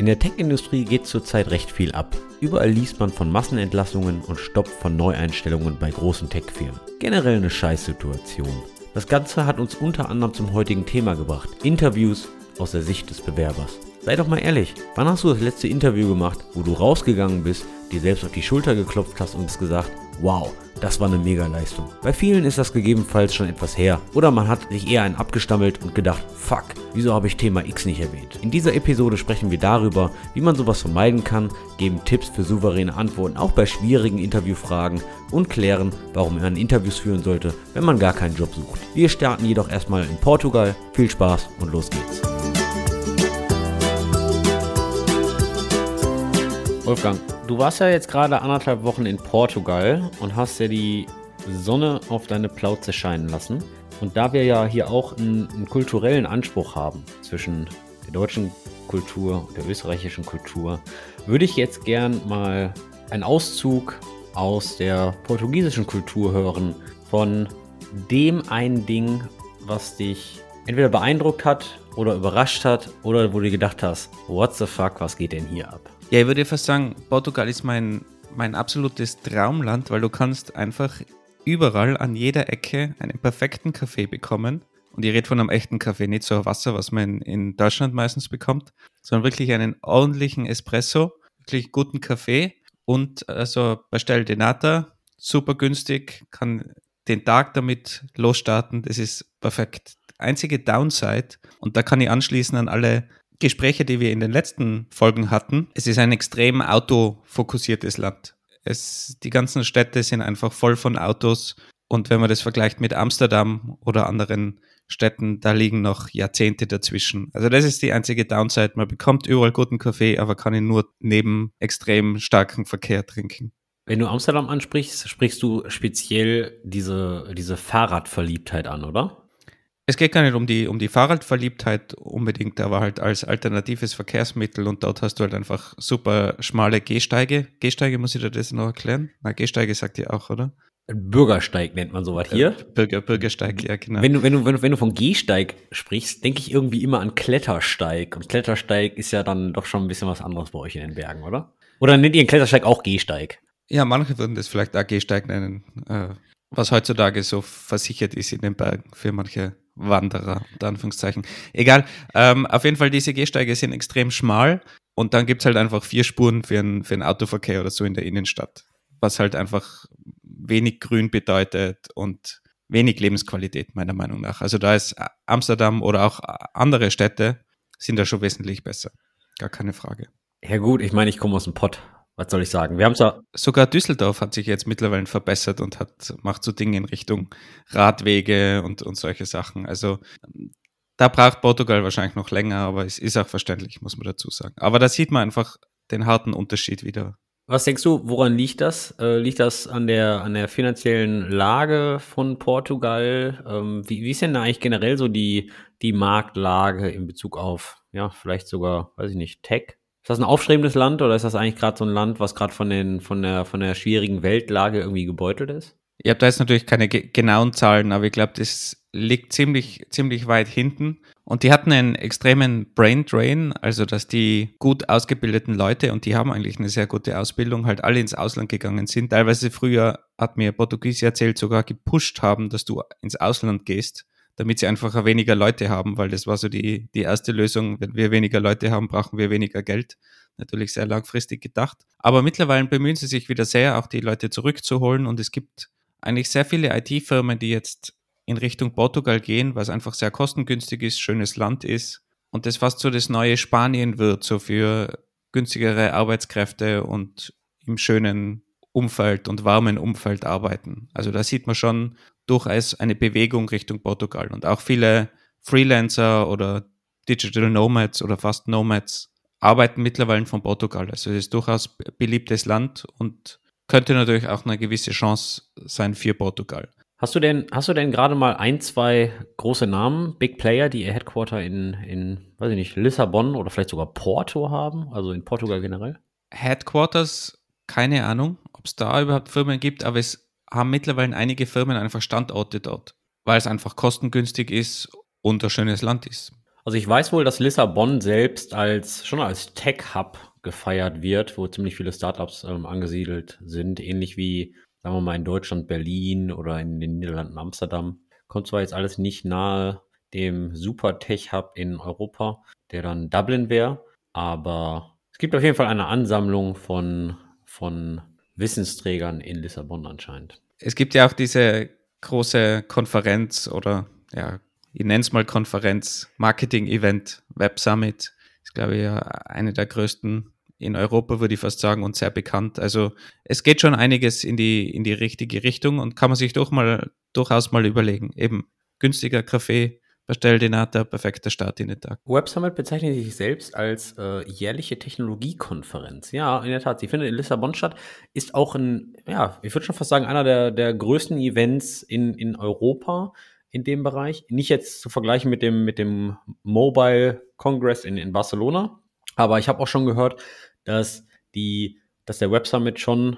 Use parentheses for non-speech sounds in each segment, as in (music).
In der Tech-Industrie geht zurzeit recht viel ab. Überall liest man von Massenentlassungen und Stopp von Neueinstellungen bei großen Tech-Firmen. Generell eine Scheißsituation. Das Ganze hat uns unter anderem zum heutigen Thema gebracht. Interviews aus der Sicht des Bewerbers. Sei doch mal ehrlich, wann hast du das letzte Interview gemacht, wo du rausgegangen bist, dir selbst auf die Schulter geklopft hast und hast gesagt, wow, das war eine Mega-Leistung. Bei vielen ist das gegebenenfalls schon etwas her. Oder man hat sich eher einen abgestammelt und gedacht, fuck, wieso habe ich Thema X nicht erwähnt? In dieser Episode sprechen wir darüber, wie man sowas vermeiden kann, geben Tipps für souveräne Antworten auch bei schwierigen Interviewfragen und klären, warum man Interviews führen sollte, wenn man gar keinen Job sucht. Wir starten jedoch erstmal in Portugal. Viel Spaß und los geht's. Wolfgang, du warst ja jetzt gerade anderthalb Wochen in Portugal und hast ja die Sonne auf deine Plauze scheinen lassen. Und da wir ja hier auch einen, einen kulturellen Anspruch haben zwischen der deutschen Kultur und der österreichischen Kultur, würde ich jetzt gern mal einen Auszug aus der portugiesischen Kultur hören von dem ein Ding, was dich entweder beeindruckt hat oder überrascht hat oder wo du gedacht hast, what the fuck, was geht denn hier ab? Ja, ich würde fast sagen, Portugal ist mein, mein absolutes Traumland, weil du kannst einfach überall an jeder Ecke einen perfekten Kaffee bekommen. Und ich rede von einem echten Kaffee, nicht so Wasser, was man in Deutschland meistens bekommt, sondern wirklich einen ordentlichen Espresso, wirklich guten Kaffee und also Pastel de Nata, super günstig, kann den Tag damit losstarten, das ist perfekt. Einzige Downside, und da kann ich anschließen an alle Gespräche, die wir in den letzten Folgen hatten. Es ist ein extrem autofokussiertes Land. Es, die ganzen Städte sind einfach voll von Autos. Und wenn man das vergleicht mit Amsterdam oder anderen Städten, da liegen noch Jahrzehnte dazwischen. Also das ist die einzige Downside. Man bekommt überall guten Kaffee, aber kann ihn nur neben extrem starkem Verkehr trinken. Wenn du Amsterdam ansprichst, sprichst du speziell diese, diese Fahrradverliebtheit an, oder? Es geht gar nicht um die, um die Fahrradverliebtheit unbedingt, aber halt als alternatives Verkehrsmittel und dort hast du halt einfach super schmale Gehsteige. Gehsteige, muss ich dir das noch erklären? Na, Gehsteige sagt ihr auch, oder? Bürgersteig nennt man sowas hier. Äh, Bürger, Bürgersteig, ja, genau. Wenn du, wenn, du, wenn, du, wenn du von Gehsteig sprichst, denke ich irgendwie immer an Klettersteig. Und Klettersteig ist ja dann doch schon ein bisschen was anderes bei euch in den Bergen, oder? Oder nennt ihr einen Klettersteig auch Gehsteig? Ja, manche würden das vielleicht auch Gehsteig nennen, äh, was heutzutage so versichert ist in den Bergen für manche Wanderer, unter Anführungszeichen. Egal, ähm, auf jeden Fall, diese Gehsteige sind extrem schmal und dann gibt es halt einfach vier Spuren für einen, für einen Autoverkehr oder so in der Innenstadt, was halt einfach wenig Grün bedeutet und wenig Lebensqualität, meiner Meinung nach. Also da ist Amsterdam oder auch andere Städte sind da schon wesentlich besser. Gar keine Frage. Ja gut, ich meine, ich komme aus dem Pott was soll ich sagen? Wir haben ja sogar Düsseldorf hat sich jetzt mittlerweile verbessert und hat macht so Dinge in Richtung Radwege und und solche Sachen. Also da braucht Portugal wahrscheinlich noch länger, aber es ist auch verständlich, muss man dazu sagen. Aber da sieht man einfach den harten Unterschied wieder. Was denkst du, woran liegt das? Äh, liegt das an der, an der finanziellen Lage von Portugal? Ähm, wie, wie ist denn da eigentlich generell so die, die Marktlage in Bezug auf, ja, vielleicht sogar, weiß ich nicht, Tech? Ist das ein aufstrebendes Land oder ist das eigentlich gerade so ein Land, was gerade von, von, der, von der schwierigen Weltlage irgendwie gebeutelt ist? Ich habe da jetzt natürlich keine ge genauen Zahlen, aber ich glaube, das liegt ziemlich, ziemlich weit hinten. Und die hatten einen extremen Brain Drain, also dass die gut ausgebildeten Leute, und die haben eigentlich eine sehr gute Ausbildung, halt alle ins Ausland gegangen sind. Teilweise früher, hat mir Portugies erzählt, sogar gepusht haben, dass du ins Ausland gehst damit sie einfach weniger Leute haben, weil das war so die, die erste Lösung. Wenn wir weniger Leute haben, brauchen wir weniger Geld. Natürlich sehr langfristig gedacht. Aber mittlerweile bemühen sie sich wieder sehr, auch die Leute zurückzuholen. Und es gibt eigentlich sehr viele IT-Firmen, die jetzt in Richtung Portugal gehen, was einfach sehr kostengünstig ist, schönes Land ist. Und das fast so das neue Spanien wird, so für günstigere Arbeitskräfte und im schönen Umfeld und warmen Umfeld arbeiten. Also da sieht man schon durchaus eine Bewegung Richtung Portugal und auch viele Freelancer oder Digital Nomads oder fast Nomads arbeiten mittlerweile von Portugal. Also es ist durchaus ein beliebtes Land und könnte natürlich auch eine gewisse Chance sein für Portugal. Hast du denn, hast du denn gerade mal ein, zwei große Namen, Big Player, die ihr Headquarter in, in, weiß ich nicht, Lissabon oder vielleicht sogar Porto haben, also in Portugal generell? Headquarters, keine Ahnung, ob es da überhaupt Firmen gibt, aber es haben mittlerweile einige Firmen einfach Standorte dort, weil es einfach kostengünstig ist und ein schönes Land ist. Also ich weiß wohl, dass Lissabon selbst als schon als Tech-Hub gefeiert wird, wo ziemlich viele Startups ähm, angesiedelt sind, ähnlich wie, sagen wir mal, in Deutschland Berlin oder in den Niederlanden Amsterdam. Kommt zwar jetzt alles nicht nahe dem Super Tech-Hub in Europa, der dann Dublin wäre, aber es gibt auf jeden Fall eine Ansammlung von, von Wissensträgern in Lissabon anscheinend. Es gibt ja auch diese große Konferenz oder ja, ich nenne es mal Konferenz, Marketing-Event, Web Summit. Ist, glaube ich, eine der größten in Europa, würde ich fast sagen, und sehr bekannt. Also es geht schon einiges in die, in die richtige Richtung und kann man sich doch mal, durchaus mal überlegen. Eben günstiger Kaffee, Bestelldinata, perfekter Start in den Tag. Web Summit bezeichnet sich selbst als äh, jährliche Technologiekonferenz. Ja, in der Tat. Sie findet in Lissabon statt, ist auch ein, ja, ich würde schon fast sagen, einer der, der größten Events in, in Europa in dem Bereich. Nicht jetzt zu vergleichen mit dem, mit dem Mobile Congress in, in Barcelona, aber ich habe auch schon gehört, dass die, dass der Web Summit schon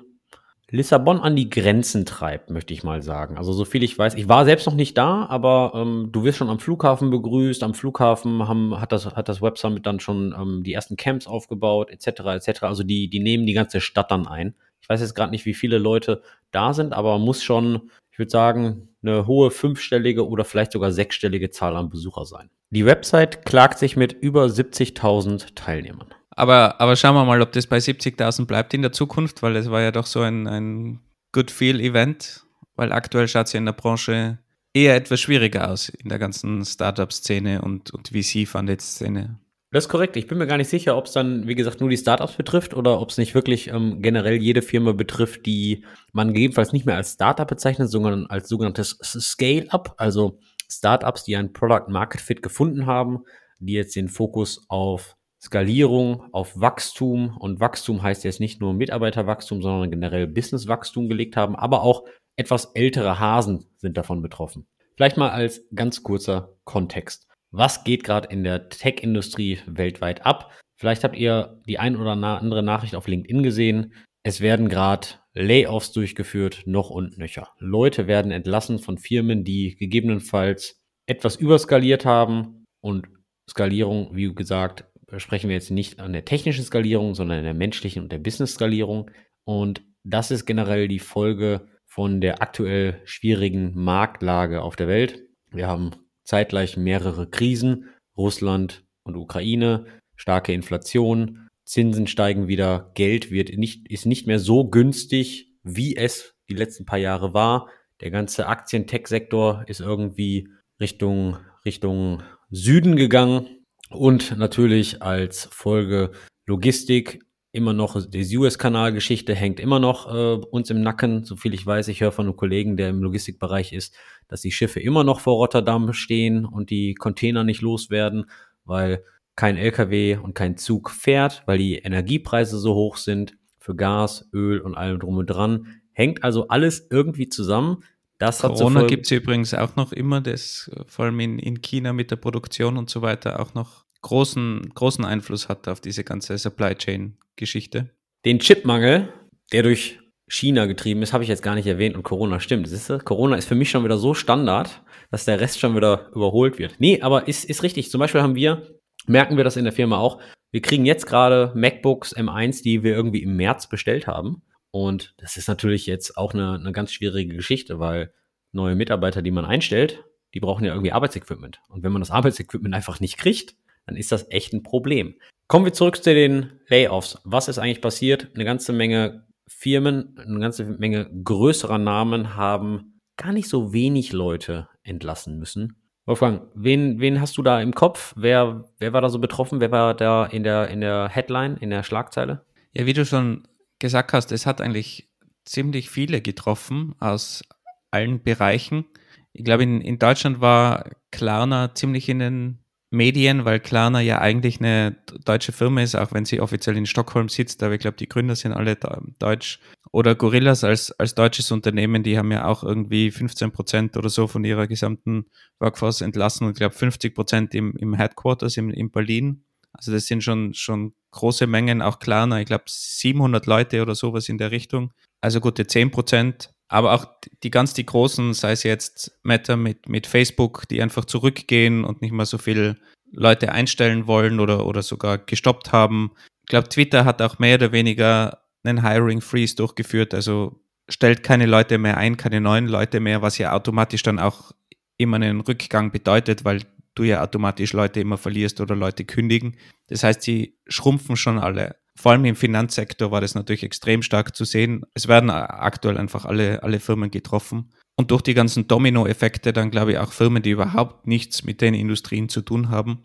Lissabon an die Grenzen treibt, möchte ich mal sagen. Also so viel ich weiß, ich war selbst noch nicht da, aber ähm, du wirst schon am Flughafen begrüßt. Am Flughafen haben, hat das hat das Web Summit dann schon ähm, die ersten Camps aufgebaut, etc. etc. Also die die nehmen die ganze Stadt dann ein. Ich weiß jetzt gerade nicht, wie viele Leute da sind, aber muss schon ich würde sagen, eine hohe fünfstellige oder vielleicht sogar sechsstellige Zahl an Besucher sein. Die Website klagt sich mit über 70.000 Teilnehmern. Aber, aber schauen wir mal, ob das bei 70.000 bleibt in der Zukunft, weil es war ja doch so ein, ein Good Feel-Event, weil aktuell schaut es ja in der Branche eher etwas schwieriger aus in der ganzen Startup-Szene und, und VC-Funded-Szene. Das ist korrekt. Ich bin mir gar nicht sicher, ob es dann, wie gesagt, nur die Startups betrifft oder ob es nicht wirklich ähm, generell jede Firma betrifft, die man gegebenenfalls nicht mehr als Startup bezeichnet, sondern als sogenanntes Scale-up, also Startups, die ein Product Market Fit gefunden haben, die jetzt den Fokus auf Skalierung, auf Wachstum und Wachstum heißt jetzt nicht nur Mitarbeiterwachstum, sondern generell Businesswachstum gelegt haben, aber auch etwas ältere Hasen sind davon betroffen. Vielleicht mal als ganz kurzer Kontext was geht gerade in der Tech-Industrie weltweit ab. Vielleicht habt ihr die ein oder andere Nachricht auf LinkedIn gesehen. Es werden gerade Layoffs durchgeführt, noch und nöcher. Leute werden entlassen von Firmen, die gegebenenfalls etwas überskaliert haben. Und Skalierung, wie gesagt, sprechen wir jetzt nicht an der technischen Skalierung, sondern an der menschlichen und der Business-Skalierung. Und das ist generell die Folge von der aktuell schwierigen Marktlage auf der Welt. Wir haben zeitgleich mehrere Krisen, Russland und Ukraine, starke Inflation, Zinsen steigen wieder, Geld wird nicht, ist nicht mehr so günstig, wie es die letzten paar Jahre war. Der ganze Aktien-Tech-Sektor ist irgendwie Richtung, Richtung Süden gegangen und natürlich als Folge Logistik immer noch, die Suez-Kanal-Geschichte hängt immer noch äh, uns im Nacken. So viel ich weiß, ich höre von einem Kollegen, der im Logistikbereich ist, dass die Schiffe immer noch vor Rotterdam stehen und die Container nicht loswerden, weil kein LKW und kein Zug fährt, weil die Energiepreise so hoch sind für Gas, Öl und allem drum und dran. Hängt also alles irgendwie zusammen. Das Corona gibt es übrigens auch noch immer, das vor allem in, in China mit der Produktion und so weiter auch noch großen, großen Einfluss hat auf diese ganze Supply Chain Geschichte. Den Chipmangel, der durch China getrieben ist, habe ich jetzt gar nicht erwähnt und Corona stimmt. Siehst du? Corona ist für mich schon wieder so Standard, dass der Rest schon wieder überholt wird. Nee, aber ist, ist richtig. Zum Beispiel haben wir, merken wir das in der Firma auch, wir kriegen jetzt gerade MacBooks M1, die wir irgendwie im März bestellt haben. Und das ist natürlich jetzt auch eine, eine ganz schwierige Geschichte, weil neue Mitarbeiter, die man einstellt, die brauchen ja irgendwie Arbeitsequipment. Und wenn man das Arbeitsequipment einfach nicht kriegt, dann ist das echt ein Problem. Kommen wir zurück zu den Layoffs. Was ist eigentlich passiert? Eine ganze Menge Firmen, eine ganze Menge größerer Namen haben gar nicht so wenig Leute entlassen müssen. Wolfgang, wen, wen hast du da im Kopf? Wer, wer war da so betroffen? Wer war da in der, in der Headline, in der Schlagzeile? Ja, wie du schon gesagt hast, es hat eigentlich ziemlich viele getroffen aus allen Bereichen. Ich glaube, in, in Deutschland war Klarna ziemlich in den Medien, weil Klarna ja eigentlich eine deutsche Firma ist, auch wenn sie offiziell in Stockholm sitzt, aber ich glaube, die Gründer sind alle deutsch. Oder Gorillas als, als deutsches Unternehmen, die haben ja auch irgendwie 15 Prozent oder so von ihrer gesamten Workforce entlassen und ich glaube 50 Prozent im, im Headquarters in, in Berlin. Also das sind schon, schon große Mengen, auch Klarna, ich glaube 700 Leute oder sowas in der Richtung. Also gute 10 Prozent aber auch die ganz die großen, sei es jetzt Meta mit, mit Facebook, die einfach zurückgehen und nicht mehr so viel Leute einstellen wollen oder, oder sogar gestoppt haben. Ich glaube, Twitter hat auch mehr oder weniger einen Hiring Freeze durchgeführt, also stellt keine Leute mehr ein, keine neuen Leute mehr, was ja automatisch dann auch immer einen Rückgang bedeutet, weil du ja automatisch Leute immer verlierst oder Leute kündigen. Das heißt, sie schrumpfen schon alle. Vor allem im Finanzsektor war das natürlich extrem stark zu sehen. Es werden aktuell einfach alle, alle Firmen getroffen. Und durch die ganzen Domino-Effekte dann, glaube ich, auch Firmen, die überhaupt nichts mit den Industrien zu tun haben.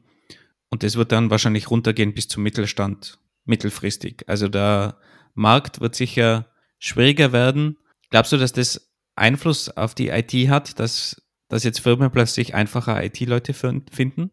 Und das wird dann wahrscheinlich runtergehen bis zum Mittelstand, mittelfristig. Also der Markt wird sicher schwieriger werden. Glaubst du, dass das Einfluss auf die IT hat, dass, dass jetzt Firmen plötzlich einfacher IT-Leute finden?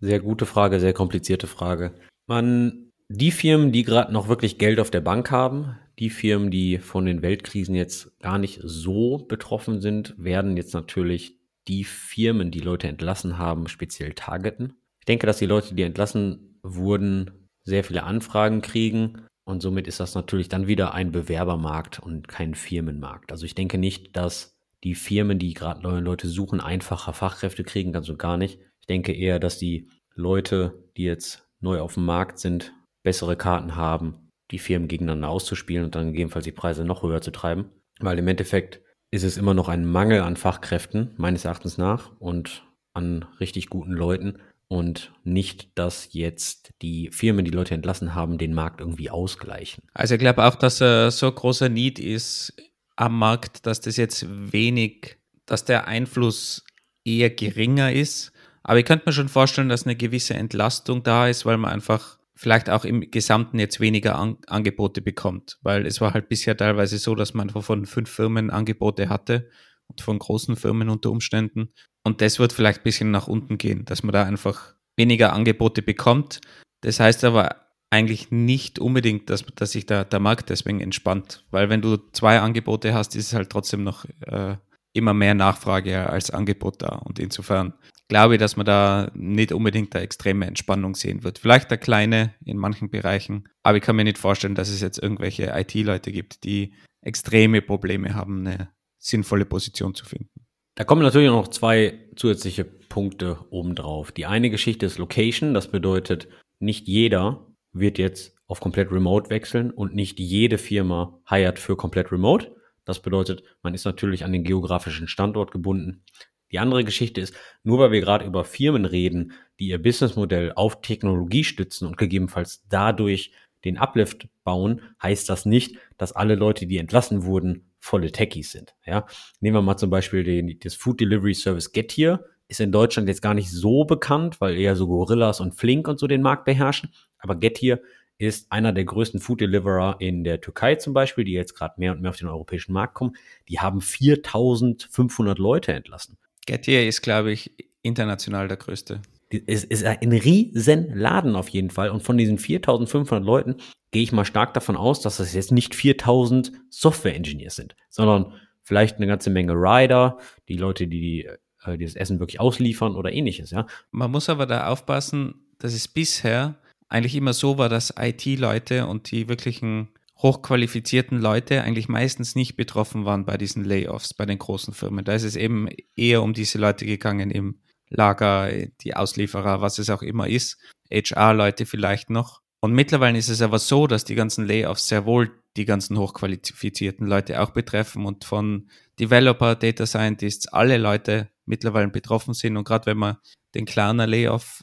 Sehr gute Frage, sehr komplizierte Frage. Man, die Firmen, die gerade noch wirklich Geld auf der Bank haben, die Firmen, die von den Weltkrisen jetzt gar nicht so betroffen sind, werden jetzt natürlich die Firmen, die Leute entlassen haben, speziell targeten. Ich denke, dass die Leute, die entlassen wurden, sehr viele Anfragen kriegen und somit ist das natürlich dann wieder ein Bewerbermarkt und kein Firmenmarkt. Also ich denke nicht, dass die Firmen, die gerade neue Leute suchen, einfacher Fachkräfte kriegen, ganz und gar nicht. Ich denke eher, dass die Leute, die jetzt neu auf dem Markt sind, bessere Karten haben die Firmen gegeneinander auszuspielen und dann gegebenenfalls die Preise noch höher zu treiben. Weil im Endeffekt ist es immer noch ein Mangel an Fachkräften, meines Erachtens nach, und an richtig guten Leuten. Und nicht, dass jetzt die Firmen, die Leute entlassen haben, den Markt irgendwie ausgleichen. Also ich glaube auch, dass äh, so großer Need ist am Markt, dass das jetzt wenig, dass der Einfluss eher geringer ist. Aber ich könnte mir schon vorstellen, dass eine gewisse Entlastung da ist, weil man einfach vielleicht auch im Gesamten jetzt weniger An Angebote bekommt, weil es war halt bisher teilweise so, dass man von fünf Firmen Angebote hatte und von großen Firmen unter Umständen. Und das wird vielleicht ein bisschen nach unten gehen, dass man da einfach weniger Angebote bekommt. Das heißt aber eigentlich nicht unbedingt, dass, dass sich da der Markt deswegen entspannt, weil wenn du zwei Angebote hast, ist es halt trotzdem noch äh, immer mehr Nachfrage als Angebot da. Und insofern glaube ich, dass man da nicht unbedingt eine extreme Entspannung sehen wird. Vielleicht eine kleine in manchen Bereichen, aber ich kann mir nicht vorstellen, dass es jetzt irgendwelche IT-Leute gibt, die extreme Probleme haben, eine sinnvolle Position zu finden. Da kommen natürlich noch zwei zusätzliche Punkte obendrauf. Die eine Geschichte ist Location, das bedeutet, nicht jeder wird jetzt auf komplett remote wechseln und nicht jede Firma hired für komplett remote. Das bedeutet, man ist natürlich an den geografischen Standort gebunden. Die andere Geschichte ist, nur weil wir gerade über Firmen reden, die ihr Businessmodell auf Technologie stützen und gegebenenfalls dadurch den Uplift bauen, heißt das nicht, dass alle Leute, die entlassen wurden, volle Techies sind. Ja? Nehmen wir mal zum Beispiel den, das Food Delivery Service Getir. Ist in Deutschland jetzt gar nicht so bekannt, weil eher so Gorillas und Flink und so den Markt beherrschen. Aber Getir ist einer der größten Food Deliverer in der Türkei zum Beispiel, die jetzt gerade mehr und mehr auf den europäischen Markt kommen. Die haben 4500 Leute entlassen. Getir ist, glaube ich, international der größte. Es ist ein riesen Laden auf jeden Fall. Und von diesen 4500 Leuten gehe ich mal stark davon aus, dass das jetzt nicht 4000 Software-Engineers sind, sondern vielleicht eine ganze Menge Rider, die Leute, die, äh, die das Essen wirklich ausliefern oder ähnliches, ja. Man muss aber da aufpassen, dass es bisher eigentlich immer so war, dass IT-Leute und die wirklichen hochqualifizierten Leute eigentlich meistens nicht betroffen waren bei diesen Layoffs, bei den großen Firmen. Da ist es eben eher um diese Leute gegangen im Lager, die Auslieferer, was es auch immer ist, HR-Leute vielleicht noch. Und mittlerweile ist es aber so, dass die ganzen Layoffs sehr wohl die ganzen hochqualifizierten Leute auch betreffen und von Developer, Data Scientists, alle Leute mittlerweile betroffen sind. Und gerade wenn man den kleinen Layoff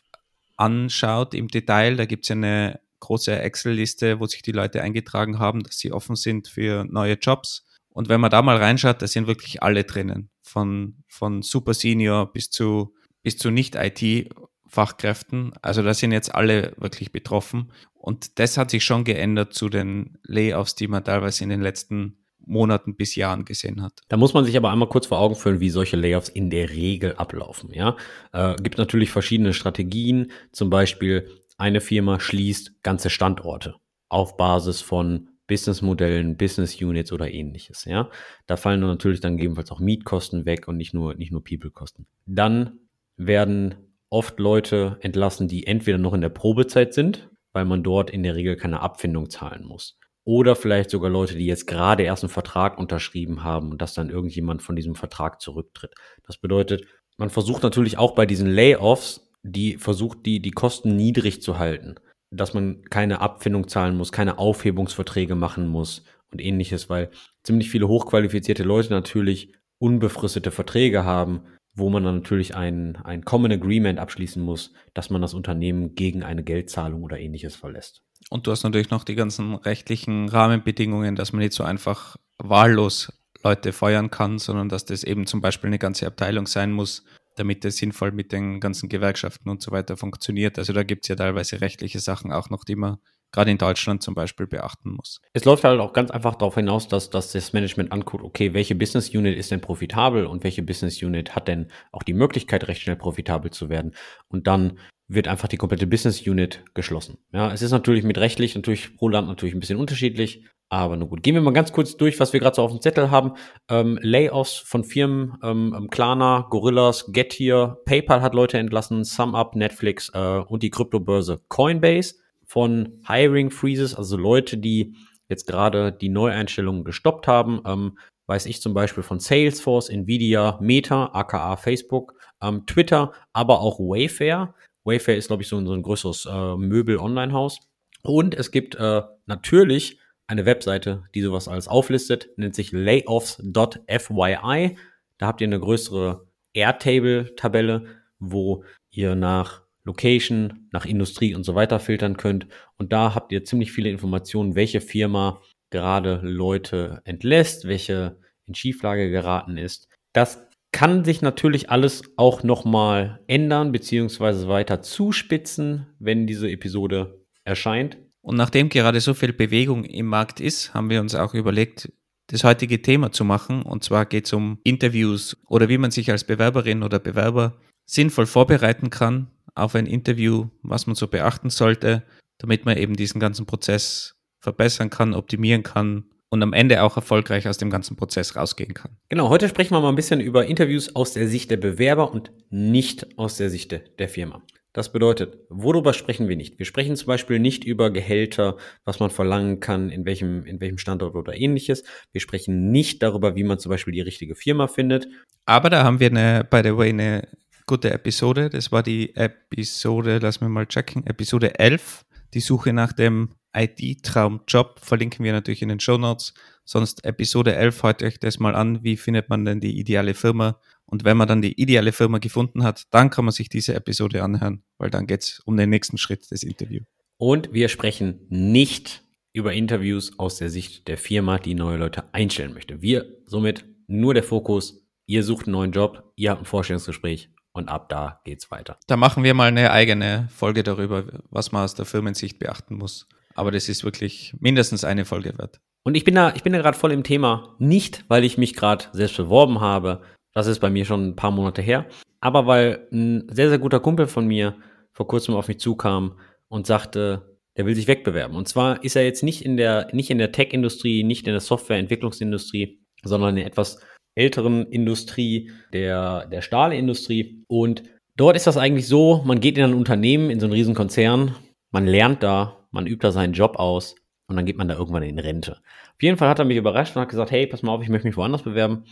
anschaut im Detail, da gibt es eine große Excel-Liste, wo sich die Leute eingetragen haben, dass sie offen sind für neue Jobs. Und wenn man da mal reinschaut, da sind wirklich alle drinnen. Von, von Super Senior bis zu, bis zu Nicht-IT-Fachkräften. Also da sind jetzt alle wirklich betroffen. Und das hat sich schon geändert zu den Layoffs, die man teilweise in den letzten Monaten bis Jahren gesehen hat. Da muss man sich aber einmal kurz vor Augen führen, wie solche Layoffs in der Regel ablaufen. Ja, äh, gibt natürlich verschiedene Strategien. Zum Beispiel eine Firma schließt ganze Standorte auf Basis von Businessmodellen, Business Units oder ähnliches. Ja, da fallen natürlich dann gegebenenfalls auch Mietkosten weg und nicht nur nicht nur People-Kosten. Dann werden oft Leute entlassen, die entweder noch in der Probezeit sind, weil man dort in der Regel keine Abfindung zahlen muss. Oder vielleicht sogar Leute, die jetzt gerade erst einen Vertrag unterschrieben haben und dass dann irgendjemand von diesem Vertrag zurücktritt. Das bedeutet, man versucht natürlich auch bei diesen Layoffs die versucht, die, die Kosten niedrig zu halten. Dass man keine Abfindung zahlen muss, keine Aufhebungsverträge machen muss und ähnliches, weil ziemlich viele hochqualifizierte Leute natürlich unbefristete Verträge haben, wo man dann natürlich ein, ein Common Agreement abschließen muss, dass man das Unternehmen gegen eine Geldzahlung oder ähnliches verlässt. Und du hast natürlich noch die ganzen rechtlichen Rahmenbedingungen, dass man nicht so einfach wahllos Leute feuern kann, sondern dass das eben zum Beispiel eine ganze Abteilung sein muss, damit das sinnvoll mit den ganzen Gewerkschaften und so weiter funktioniert. Also da gibt es ja teilweise rechtliche Sachen auch noch, die man gerade in Deutschland zum Beispiel beachten muss. Es läuft halt auch ganz einfach darauf hinaus, dass, dass das Management anguckt, okay, welche Business Unit ist denn profitabel und welche Business Unit hat denn auch die Möglichkeit, recht schnell profitabel zu werden. Und dann wird einfach die komplette Business Unit geschlossen. Ja, es ist natürlich mit rechtlich natürlich pro Land natürlich ein bisschen unterschiedlich, aber nur gut. Gehen wir mal ganz kurz durch, was wir gerade so auf dem Zettel haben. Ähm, Layoffs von Firmen, ähm, ähm Klarna, Gorillas, Getir, PayPal hat Leute entlassen, SumUp, Netflix äh, und die Kryptobörse Coinbase von Hiring Freezes, also Leute, die jetzt gerade die Neueinstellungen gestoppt haben. Ähm, weiß ich zum Beispiel von Salesforce, Nvidia, Meta, aka Facebook, ähm, Twitter, aber auch Wayfair. Wayfair ist, glaube ich, so so ein größeres äh, Möbel-Online-Haus. Und es gibt äh, natürlich eine Webseite, die sowas alles auflistet, nennt sich layoffs.fyi. Da habt ihr eine größere Airtable-Tabelle, wo ihr nach Location, nach Industrie und so weiter filtern könnt. Und da habt ihr ziemlich viele Informationen, welche Firma gerade Leute entlässt, welche in Schieflage geraten ist. Das kann sich natürlich alles auch nochmal ändern, beziehungsweise weiter zuspitzen, wenn diese Episode erscheint. Und nachdem gerade so viel Bewegung im Markt ist, haben wir uns auch überlegt, das heutige Thema zu machen. Und zwar geht es um Interviews oder wie man sich als Bewerberin oder Bewerber sinnvoll vorbereiten kann auf ein Interview, was man so beachten sollte, damit man eben diesen ganzen Prozess verbessern kann, optimieren kann und am Ende auch erfolgreich aus dem ganzen Prozess rausgehen kann. Genau, heute sprechen wir mal ein bisschen über Interviews aus der Sicht der Bewerber und nicht aus der Sicht der Firma. Das bedeutet, worüber sprechen wir nicht? Wir sprechen zum Beispiel nicht über Gehälter, was man verlangen kann, in welchem, in welchem Standort oder ähnliches. Wir sprechen nicht darüber, wie man zum Beispiel die richtige Firma findet. Aber da haben wir eine, by the way, eine gute Episode. Das war die Episode, lass mich mal checken, Episode 11. Die Suche nach dem IT-Traumjob verlinken wir natürlich in den Show Notes. Sonst Episode 11, hört euch das mal an. Wie findet man denn die ideale Firma? Und wenn man dann die ideale Firma gefunden hat, dann kann man sich diese Episode anhören, weil dann geht es um den nächsten Schritt des Interviews. Und wir sprechen nicht über Interviews aus der Sicht der Firma, die neue Leute einstellen möchte. Wir somit nur der Fokus, ihr sucht einen neuen Job, ihr habt ein Vorstellungsgespräch und ab da geht's weiter. Da machen wir mal eine eigene Folge darüber, was man aus der Firmensicht beachten muss. Aber das ist wirklich mindestens eine Folge wert. Und ich bin da, ich bin da gerade voll im Thema. Nicht, weil ich mich gerade selbst beworben habe, das ist bei mir schon ein paar Monate her. Aber weil ein sehr, sehr guter Kumpel von mir vor kurzem auf mich zukam und sagte, der will sich wegbewerben. Und zwar ist er jetzt nicht in der, nicht in der Tech-Industrie, nicht in der Softwareentwicklungsindustrie, sondern in etwas älteren Industrie, der, der Stahlindustrie. Und dort ist das eigentlich so, man geht in ein Unternehmen, in so einen riesen Konzern, man lernt da, man übt da seinen Job aus und dann geht man da irgendwann in Rente. Auf jeden Fall hat er mich überrascht und hat gesagt, hey, pass mal auf, ich möchte mich woanders bewerben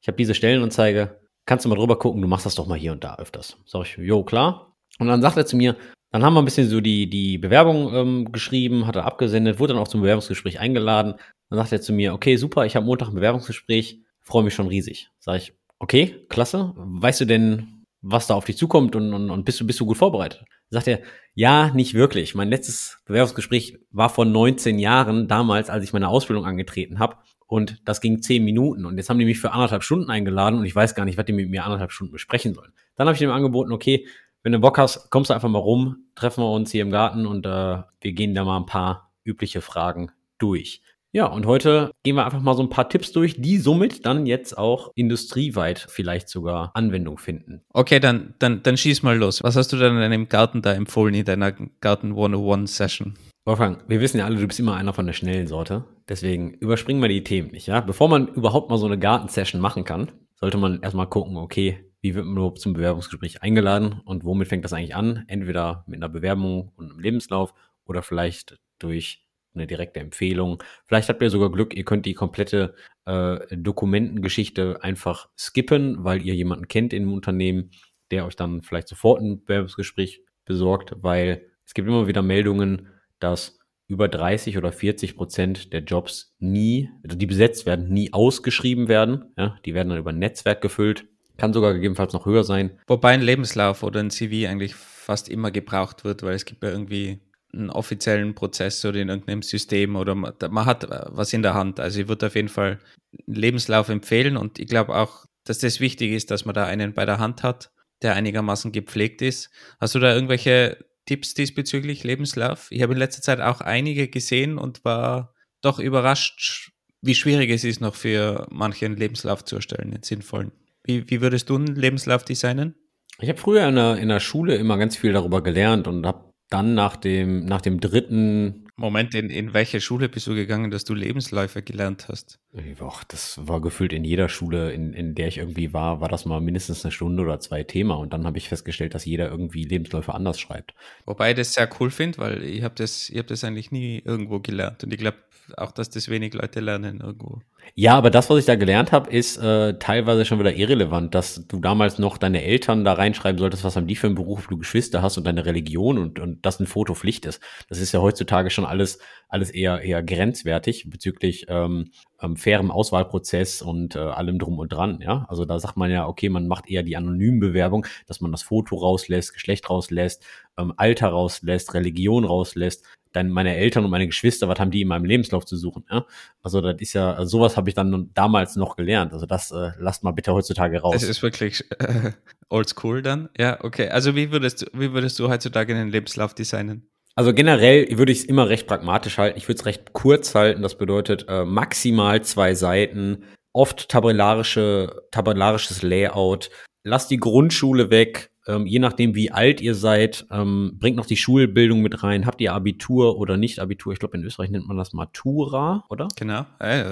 ich habe diese Stellenanzeige, kannst du mal drüber gucken, du machst das doch mal hier und da öfters. Sag ich, jo, klar. Und dann sagt er zu mir, dann haben wir ein bisschen so die, die Bewerbung ähm, geschrieben, hat er abgesendet, wurde dann auch zum Bewerbungsgespräch eingeladen. Dann sagt er zu mir, okay, super, ich habe Montag ein Bewerbungsgespräch, freue mich schon riesig. Sag ich, okay, klasse. Weißt du denn, was da auf dich zukommt und, und, und bist du, bist du gut vorbereitet? Sagt er, ja, nicht wirklich. Mein letztes Bewerbungsgespräch war vor 19 Jahren, damals, als ich meine Ausbildung angetreten habe und das ging zehn Minuten und jetzt haben die mich für anderthalb Stunden eingeladen und ich weiß gar nicht, was die mit mir anderthalb Stunden besprechen sollen. Dann habe ich dem angeboten, okay, wenn du Bock hast, kommst du einfach mal rum, treffen wir uns hier im Garten und äh, wir gehen da mal ein paar übliche Fragen durch. Ja, und heute gehen wir einfach mal so ein paar Tipps durch, die somit dann jetzt auch industrieweit vielleicht sogar Anwendung finden. Okay, dann, dann, dann schieß mal los. Was hast du denn in deinem Garten da empfohlen in deiner Garten 101 Session? Wolfgang, wir wissen ja alle, du bist immer einer von der schnellen Sorte. Deswegen überspringen wir die Themen nicht, ja? Bevor man überhaupt mal so eine Gartensession machen kann, sollte man erstmal gucken, okay, wie wird man überhaupt zum Bewerbungsgespräch eingeladen und womit fängt das eigentlich an? Entweder mit einer Bewerbung und einem Lebenslauf oder vielleicht durch eine direkte Empfehlung. Vielleicht habt ihr sogar Glück, ihr könnt die komplette äh, Dokumentengeschichte einfach skippen, weil ihr jemanden kennt im Unternehmen der euch dann vielleicht sofort ein Bewerbungsgespräch besorgt, weil es gibt immer wieder Meldungen, dass über 30 oder 40 Prozent der Jobs nie, also die besetzt werden, nie ausgeschrieben werden. Ja, die werden dann über ein Netzwerk gefüllt. Kann sogar gegebenenfalls noch höher sein. Wobei ein Lebenslauf oder ein CV eigentlich fast immer gebraucht wird, weil es gibt ja irgendwie einen offiziellen Prozess oder in irgendeinem System oder man, man hat was in der Hand. Also ich würde auf jeden Fall einen Lebenslauf empfehlen und ich glaube auch, dass das wichtig ist, dass man da einen bei der Hand hat, der einigermaßen gepflegt ist. Hast du da irgendwelche Tipps diesbezüglich Lebenslauf? Ich habe in letzter Zeit auch einige gesehen und war doch überrascht, wie schwierig es ist, noch für manche einen Lebenslauf zu erstellen, einen sinnvollen. Wie, wie würdest du einen Lebenslauf designen? Ich habe früher in der, in der Schule immer ganz viel darüber gelernt und habe dann nach dem, nach dem dritten Moment, in, in welche Schule bist du gegangen, dass du Lebensläufe gelernt hast? Och, das war gefühlt in jeder Schule, in, in der ich irgendwie war, war das mal mindestens eine Stunde oder zwei Thema. Und dann habe ich festgestellt, dass jeder irgendwie Lebensläufe anders schreibt. Wobei ich das sehr cool finde, weil ich habe das, ich hab das eigentlich nie irgendwo gelernt. Und ich glaube auch, dass das wenig Leute lernen irgendwo. Ja, aber das, was ich da gelernt habe, ist äh, teilweise schon wieder irrelevant, dass du damals noch deine Eltern da reinschreiben solltest, was haben die für einen Beruf, du Geschwister hast und deine Religion und, und das ein Foto Pflicht ist. Das ist ja heutzutage schon alles, alles eher, eher grenzwertig bezüglich ähm, ähm, fairem Auswahlprozess und äh, allem drum und dran. Ja, also da sagt man ja, okay, man macht eher die anonymen Bewerbung, dass man das Foto rauslässt, Geschlecht rauslässt, ähm, Alter rauslässt, Religion rauslässt dann meine Eltern und meine Geschwister, was haben die in meinem Lebenslauf zu suchen? Ja? Also das ist ja, also sowas habe ich dann damals noch gelernt. Also das äh, lasst mal bitte heutzutage raus. Das ist wirklich äh, oldschool dann. Ja, okay. Also wie würdest du, wie würdest du heutzutage einen Lebenslauf designen? Also generell würde ich es immer recht pragmatisch halten. Ich würde es recht kurz halten. Das bedeutet äh, maximal zwei Seiten, oft tabellarische, tabellarisches Layout. Lass die Grundschule weg, ähm, je nachdem, wie alt ihr seid, ähm, bringt noch die Schulbildung mit rein. Habt ihr Abitur oder nicht Abitur? Ich glaube, in Österreich nennt man das Matura, oder? Genau. Äh,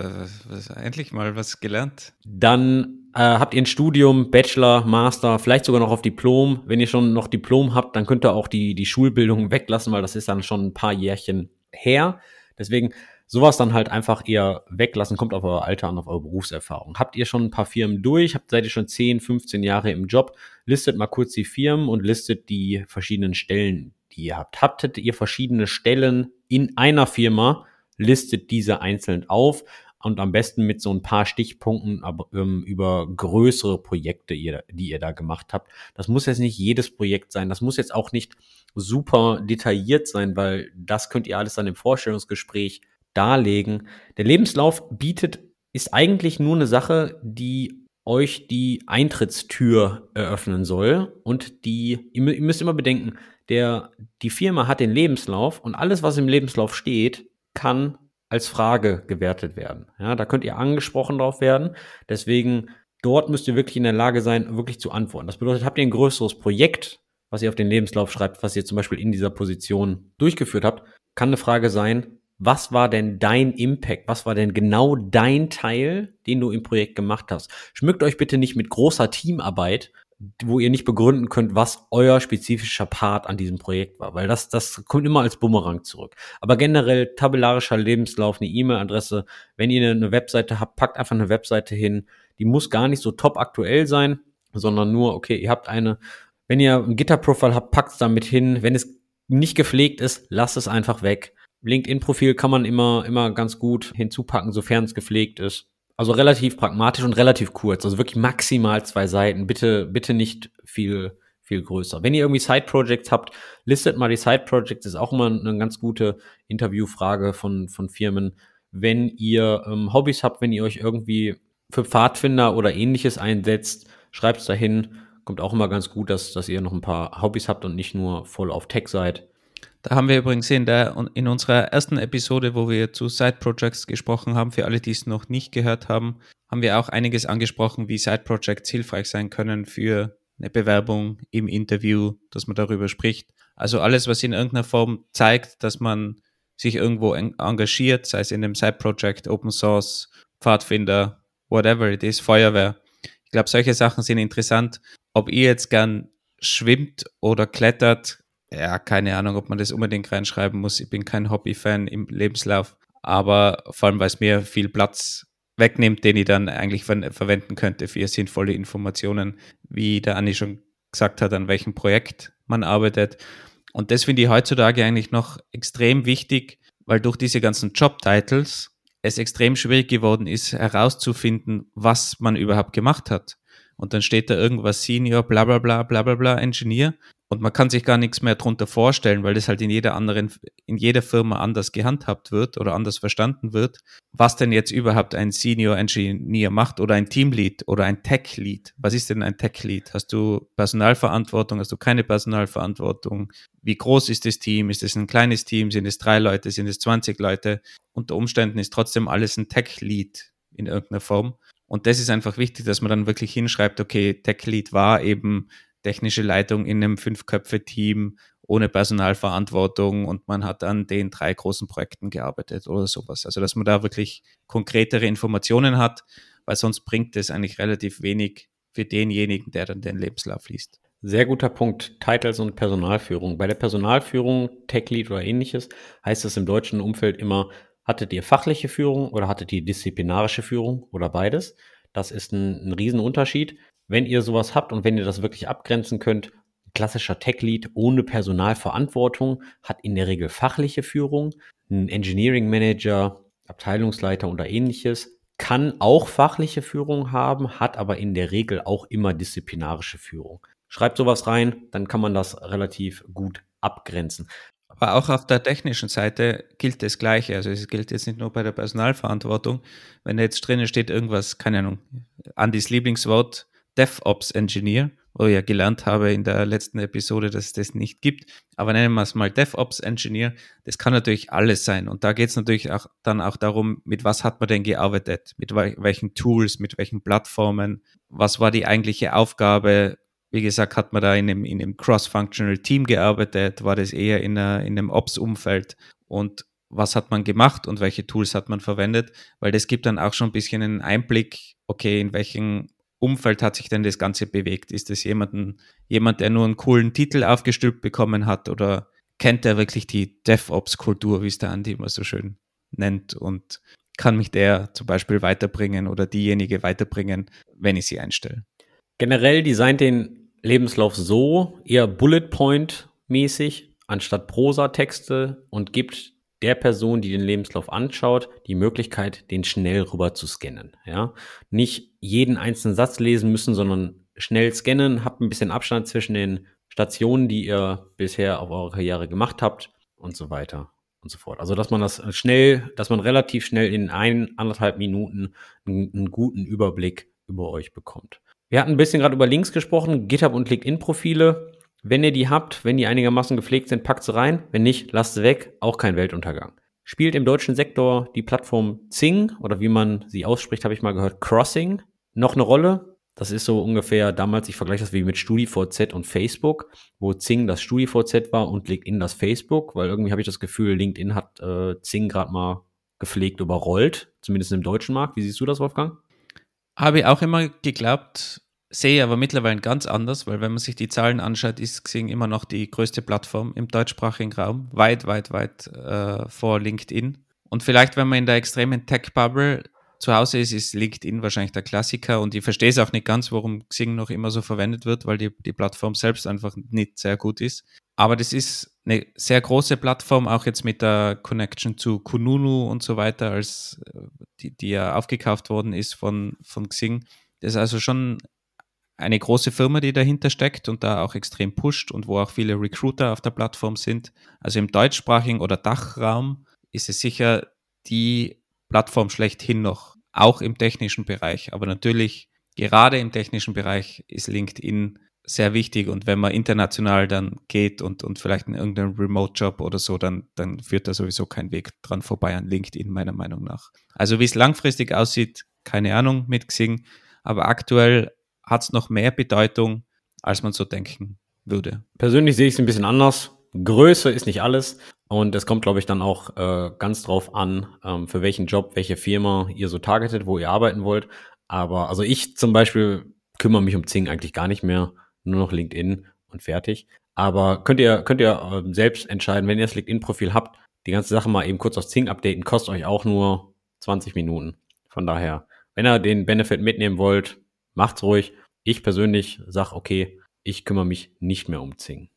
endlich mal was gelernt. Dann äh, habt ihr ein Studium, Bachelor, Master, vielleicht sogar noch auf Diplom. Wenn ihr schon noch Diplom habt, dann könnt ihr auch die, die Schulbildung (laughs) weglassen, weil das ist dann schon ein paar Jährchen her. Deswegen sowas dann halt einfach eher weglassen, kommt auf euer Alter an, auf eure Berufserfahrung. Habt ihr schon ein paar Firmen durch, habt, seid ihr schon 10, 15 Jahre im Job, listet mal kurz die Firmen und listet die verschiedenen Stellen, die ihr habt. Habtet ihr verschiedene Stellen in einer Firma, listet diese einzeln auf und am besten mit so ein paar Stichpunkten ähm, über größere Projekte, die ihr da gemacht habt. Das muss jetzt nicht jedes Projekt sein. Das muss jetzt auch nicht super detailliert sein, weil das könnt ihr alles dann im Vorstellungsgespräch darlegen. Der Lebenslauf bietet, ist eigentlich nur eine Sache, die euch die Eintrittstür eröffnen soll und die, ihr, müsst immer bedenken, der, die Firma hat den Lebenslauf und alles, was im Lebenslauf steht, kann als Frage gewertet werden. Ja, da könnt ihr angesprochen drauf werden. Deswegen, dort müsst ihr wirklich in der Lage sein, wirklich zu antworten. Das bedeutet, habt ihr ein größeres Projekt, was ihr auf den Lebenslauf schreibt, was ihr zum Beispiel in dieser Position durchgeführt habt, kann eine Frage sein, was war denn dein Impact? Was war denn genau dein Teil, den du im Projekt gemacht hast? Schmückt euch bitte nicht mit großer Teamarbeit, wo ihr nicht begründen könnt, was euer spezifischer Part an diesem Projekt war, weil das, das kommt immer als Bumerang zurück. Aber generell tabellarischer Lebenslauf, eine E-Mail-Adresse, wenn ihr eine Webseite habt, packt einfach eine Webseite hin. Die muss gar nicht so top aktuell sein, sondern nur, okay, ihr habt eine, wenn ihr ein Gitter-Profile habt, packt es damit hin. Wenn es nicht gepflegt ist, lasst es einfach weg. LinkedIn-Profil kann man immer, immer ganz gut hinzupacken, sofern es gepflegt ist. Also relativ pragmatisch und relativ kurz. Also wirklich maximal zwei Seiten. Bitte, bitte nicht viel, viel größer. Wenn ihr irgendwie Side-Projects habt, listet mal die Side-Projects. Ist auch immer eine ganz gute Interviewfrage von, von Firmen. Wenn ihr ähm, Hobbys habt, wenn ihr euch irgendwie für Pfadfinder oder ähnliches einsetzt, schreibt es dahin. Kommt auch immer ganz gut, dass, dass ihr noch ein paar Hobbys habt und nicht nur voll auf Tech seid. Da haben wir übrigens in, der, in unserer ersten Episode, wo wir zu Side Projects gesprochen haben, für alle, die es noch nicht gehört haben, haben wir auch einiges angesprochen, wie Side Projects hilfreich sein können für eine Bewerbung im Interview, dass man darüber spricht. Also alles, was in irgendeiner Form zeigt, dass man sich irgendwo engagiert, sei es in einem Side Project, Open Source, Pfadfinder, whatever it is, Feuerwehr. Ich glaube, solche Sachen sind interessant. Ob ihr jetzt gern schwimmt oder klettert, ja, keine Ahnung, ob man das unbedingt reinschreiben muss. Ich bin kein Hobby-Fan im Lebenslauf, aber vor allem, weil es mir viel Platz wegnimmt, den ich dann eigentlich ver verwenden könnte für sinnvolle Informationen. Wie der Anni schon gesagt hat, an welchem Projekt man arbeitet. Und das finde ich heutzutage eigentlich noch extrem wichtig, weil durch diese ganzen Job-Titles es extrem schwierig geworden ist, herauszufinden, was man überhaupt gemacht hat. Und dann steht da irgendwas Senior, bla bla bla bla bla bla Engineer. Und man kann sich gar nichts mehr drunter vorstellen, weil das halt in jeder anderen, in jeder Firma anders gehandhabt wird oder anders verstanden wird, was denn jetzt überhaupt ein Senior Engineer macht oder ein Teamlead oder ein Tech Lead. Was ist denn ein Tech Lead? Hast du Personalverantwortung? Hast du keine Personalverantwortung? Wie groß ist das Team? Ist es ein kleines Team? Sind es drei Leute? Sind es 20 Leute? Unter Umständen ist trotzdem alles ein Tech Lead in irgendeiner Form. Und das ist einfach wichtig, dass man dann wirklich hinschreibt, okay, Tech Lead war eben technische Leitung in einem Fünf-Köpfe-Team ohne Personalverantwortung und man hat an den drei großen Projekten gearbeitet oder sowas. Also dass man da wirklich konkretere Informationen hat, weil sonst bringt es eigentlich relativ wenig für denjenigen, der dann den Lebenslauf liest. Sehr guter Punkt. Titles und Personalführung. Bei der Personalführung, Tech Lead oder ähnliches, heißt es im deutschen Umfeld immer, hattet ihr fachliche Führung oder hattet ihr disziplinarische Führung oder beides? Das ist ein, ein Riesenunterschied. Wenn ihr sowas habt und wenn ihr das wirklich abgrenzen könnt, klassischer Tech-Lead ohne Personalverantwortung hat in der Regel fachliche Führung. Ein Engineering Manager, Abteilungsleiter oder ähnliches kann auch fachliche Führung haben, hat aber in der Regel auch immer disziplinarische Führung. Schreibt sowas rein, dann kann man das relativ gut abgrenzen. Aber auch auf der technischen Seite gilt das Gleiche. Also es gilt jetzt nicht nur bei der Personalverantwortung. Wenn jetzt drinnen steht irgendwas, keine Ahnung, Andys Lieblingswort, DevOps Engineer, wo ich ja gelernt habe in der letzten Episode, dass es das nicht gibt. Aber nennen wir es mal DevOps Engineer. Das kann natürlich alles sein. Und da geht es natürlich auch dann auch darum, mit was hat man denn gearbeitet? Mit welchen Tools, mit welchen Plattformen? Was war die eigentliche Aufgabe? Wie gesagt, hat man da in einem, in einem Cross-Functional Team gearbeitet? War das eher in, einer, in einem Ops-Umfeld? Und was hat man gemacht und welche Tools hat man verwendet? Weil das gibt dann auch schon ein bisschen einen Einblick, okay, in welchen Umfeld hat sich denn das Ganze bewegt? Ist es jemanden, jemand, der nur einen coolen Titel aufgestülpt bekommen hat oder kennt er wirklich die DevOps-Kultur, wie es der Andi immer so schön nennt und kann mich der zum Beispiel weiterbringen oder diejenige weiterbringen, wenn ich sie einstelle? Generell designt den Lebenslauf so, eher Bullet Point mäßig, anstatt Prosa-Texte und gibt der Person, die den Lebenslauf anschaut, die Möglichkeit, den schnell rüber zu scannen. Ja? Nicht jeden einzelnen Satz lesen müssen, sondern schnell scannen, habt ein bisschen Abstand zwischen den Stationen, die ihr bisher auf eurer Karriere gemacht habt und so weiter und so fort. Also, dass man das schnell, dass man relativ schnell in ein, anderthalb Minuten einen, einen guten Überblick über euch bekommt. Wir hatten ein bisschen gerade über Links gesprochen, GitHub und LinkedIn-Profile. Wenn ihr die habt, wenn die einigermaßen gepflegt sind, packt sie rein. Wenn nicht, lasst sie weg. Auch kein Weltuntergang. Spielt im deutschen Sektor die Plattform Zing oder wie man sie ausspricht, habe ich mal gehört, Crossing noch eine Rolle. Das ist so ungefähr damals, ich vergleiche das wie mit StudiVZ und Facebook, wo Zing das StudiVZ war und LinkedIn das Facebook, weil irgendwie habe ich das Gefühl, LinkedIn hat äh, Zing gerade mal gepflegt überrollt, zumindest im deutschen Markt. Wie siehst du das, Wolfgang? Habe ich auch immer geglaubt, sehe aber mittlerweile ganz anders, weil wenn man sich die Zahlen anschaut, ist Xing immer noch die größte Plattform im deutschsprachigen Raum, weit, weit, weit äh, vor LinkedIn. Und vielleicht, wenn man in der extremen Tech-Bubble zu Hause ist, ist LinkedIn wahrscheinlich der Klassiker und ich verstehe es auch nicht ganz, warum Xing noch immer so verwendet wird, weil die, die Plattform selbst einfach nicht sehr gut ist. Aber das ist eine sehr große Plattform, auch jetzt mit der Connection zu Kununu und so weiter, als äh, die, die ja aufgekauft worden ist von, von Xing. Das ist also schon eine große Firma, die dahinter steckt und da auch extrem pusht und wo auch viele Recruiter auf der Plattform sind. Also im deutschsprachigen oder Dachraum ist es sicher die Plattform schlechthin noch, auch im technischen Bereich. Aber natürlich, gerade im technischen Bereich ist LinkedIn sehr wichtig und wenn man international dann geht und, und vielleicht in irgendeinem Remote-Job oder so, dann, dann führt da sowieso kein Weg dran vorbei an LinkedIn, meiner Meinung nach. Also wie es langfristig aussieht, keine Ahnung mit Xing, aber aktuell hat es noch mehr Bedeutung, als man so denken würde. Persönlich sehe ich es ein bisschen anders. Größe ist nicht alles. Und es kommt, glaube ich, dann auch äh, ganz drauf an, ähm, für welchen Job, welche Firma ihr so targetet, wo ihr arbeiten wollt. Aber also ich zum Beispiel kümmere mich um Zing eigentlich gar nicht mehr, nur noch LinkedIn und fertig. Aber könnt ihr, könnt ihr äh, selbst entscheiden, wenn ihr das LinkedIn-Profil habt, die ganze Sache mal eben kurz auf Zing updaten, kostet euch auch nur 20 Minuten. Von daher, wenn ihr den Benefit mitnehmen wollt, macht's ruhig. Ich persönlich sag, okay, ich kümmere mich nicht mehr um Zing.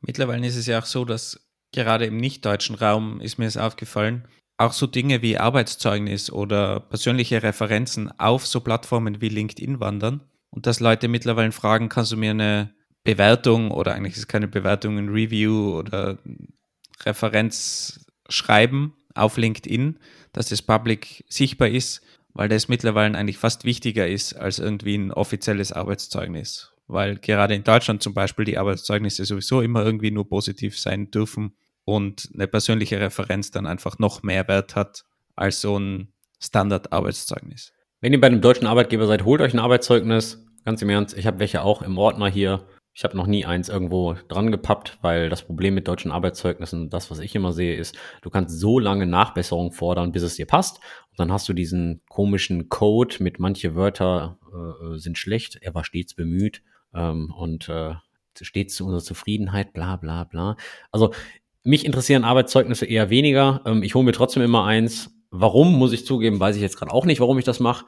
Mittlerweile ist es ja auch so, dass gerade im nicht-deutschen Raum ist mir es aufgefallen, auch so Dinge wie Arbeitszeugnis oder persönliche Referenzen auf so Plattformen wie LinkedIn wandern und dass Leute mittlerweile fragen, kannst du mir eine Bewertung oder eigentlich ist keine Bewertung, ein Review oder Referenz schreiben auf LinkedIn, dass das public sichtbar ist, weil das mittlerweile eigentlich fast wichtiger ist als irgendwie ein offizielles Arbeitszeugnis. Weil gerade in Deutschland zum Beispiel die Arbeitszeugnisse sowieso immer irgendwie nur positiv sein dürfen und eine persönliche Referenz dann einfach noch mehr Wert hat als so ein Standard-Arbeitszeugnis. Wenn ihr bei einem deutschen Arbeitgeber seid, holt euch ein Arbeitszeugnis. Ganz im Ernst, ich habe welche auch im Ordner hier. Ich habe noch nie eins irgendwo dran gepappt, weil das Problem mit deutschen Arbeitszeugnissen, das, was ich immer sehe, ist, du kannst so lange Nachbesserung fordern, bis es dir passt. Und dann hast du diesen komischen Code mit manche Wörter äh, sind schlecht, er war stets bemüht ähm, und äh, stets zu unserer Zufriedenheit, bla bla bla. Also mich interessieren Arbeitszeugnisse eher weniger. Ähm, ich hole mir trotzdem immer eins. Warum, muss ich zugeben, weiß ich jetzt gerade auch nicht, warum ich das mache.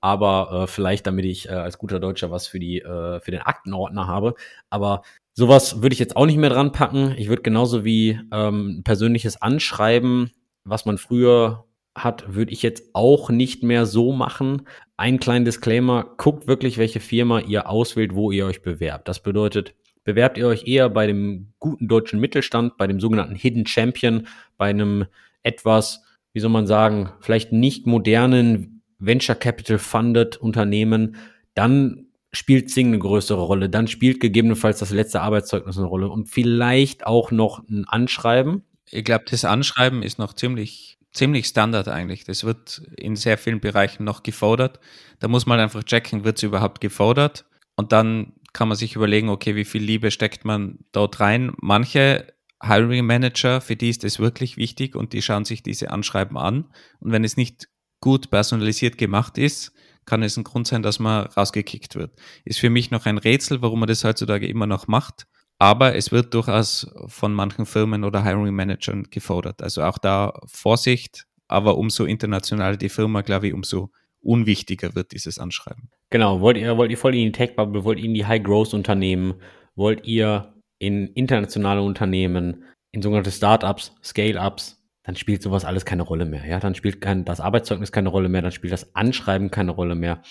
Aber äh, vielleicht, damit ich äh, als guter Deutscher was für, die, äh, für den Aktenordner habe. Aber sowas würde ich jetzt auch nicht mehr dran packen. Ich würde genauso wie ähm, persönliches Anschreiben, was man früher hat, würde ich jetzt auch nicht mehr so machen. Ein kleiner Disclaimer, guckt wirklich, welche Firma ihr auswählt, wo ihr euch bewerbt. Das bedeutet, bewerbt ihr euch eher bei dem guten deutschen Mittelstand, bei dem sogenannten Hidden Champion, bei einem etwas, wie soll man sagen, vielleicht nicht modernen Venture Capital Funded Unternehmen, dann spielt Sing eine größere Rolle. Dann spielt gegebenenfalls das letzte Arbeitszeugnis eine Rolle und vielleicht auch noch ein Anschreiben. Ich glaube, das Anschreiben ist noch ziemlich, ziemlich Standard eigentlich. Das wird in sehr vielen Bereichen noch gefordert. Da muss man einfach checken, wird es überhaupt gefordert? Und dann kann man sich überlegen, okay, wie viel Liebe steckt man dort rein. Manche Hiring Manager, für die ist das wirklich wichtig und die schauen sich diese Anschreiben an. Und wenn es nicht gut personalisiert gemacht ist, kann es ein Grund sein, dass man rausgekickt wird. Ist für mich noch ein Rätsel, warum man das heutzutage immer noch macht. Aber es wird durchaus von manchen Firmen oder Hiring Managern gefordert. Also auch da Vorsicht, aber umso internationaler die Firma, glaube ich, umso unwichtiger wird dieses Anschreiben. Genau, wollt ihr, wollt ihr voll in die Tech-Bubble, wollt ihr in die High-Growth-Unternehmen, wollt ihr in internationale Unternehmen, in sogenannte Startups, Scale-Ups, dann spielt sowas alles keine Rolle mehr. Ja, dann spielt kein, das Arbeitszeugnis keine Rolle mehr, dann spielt das Anschreiben keine Rolle mehr.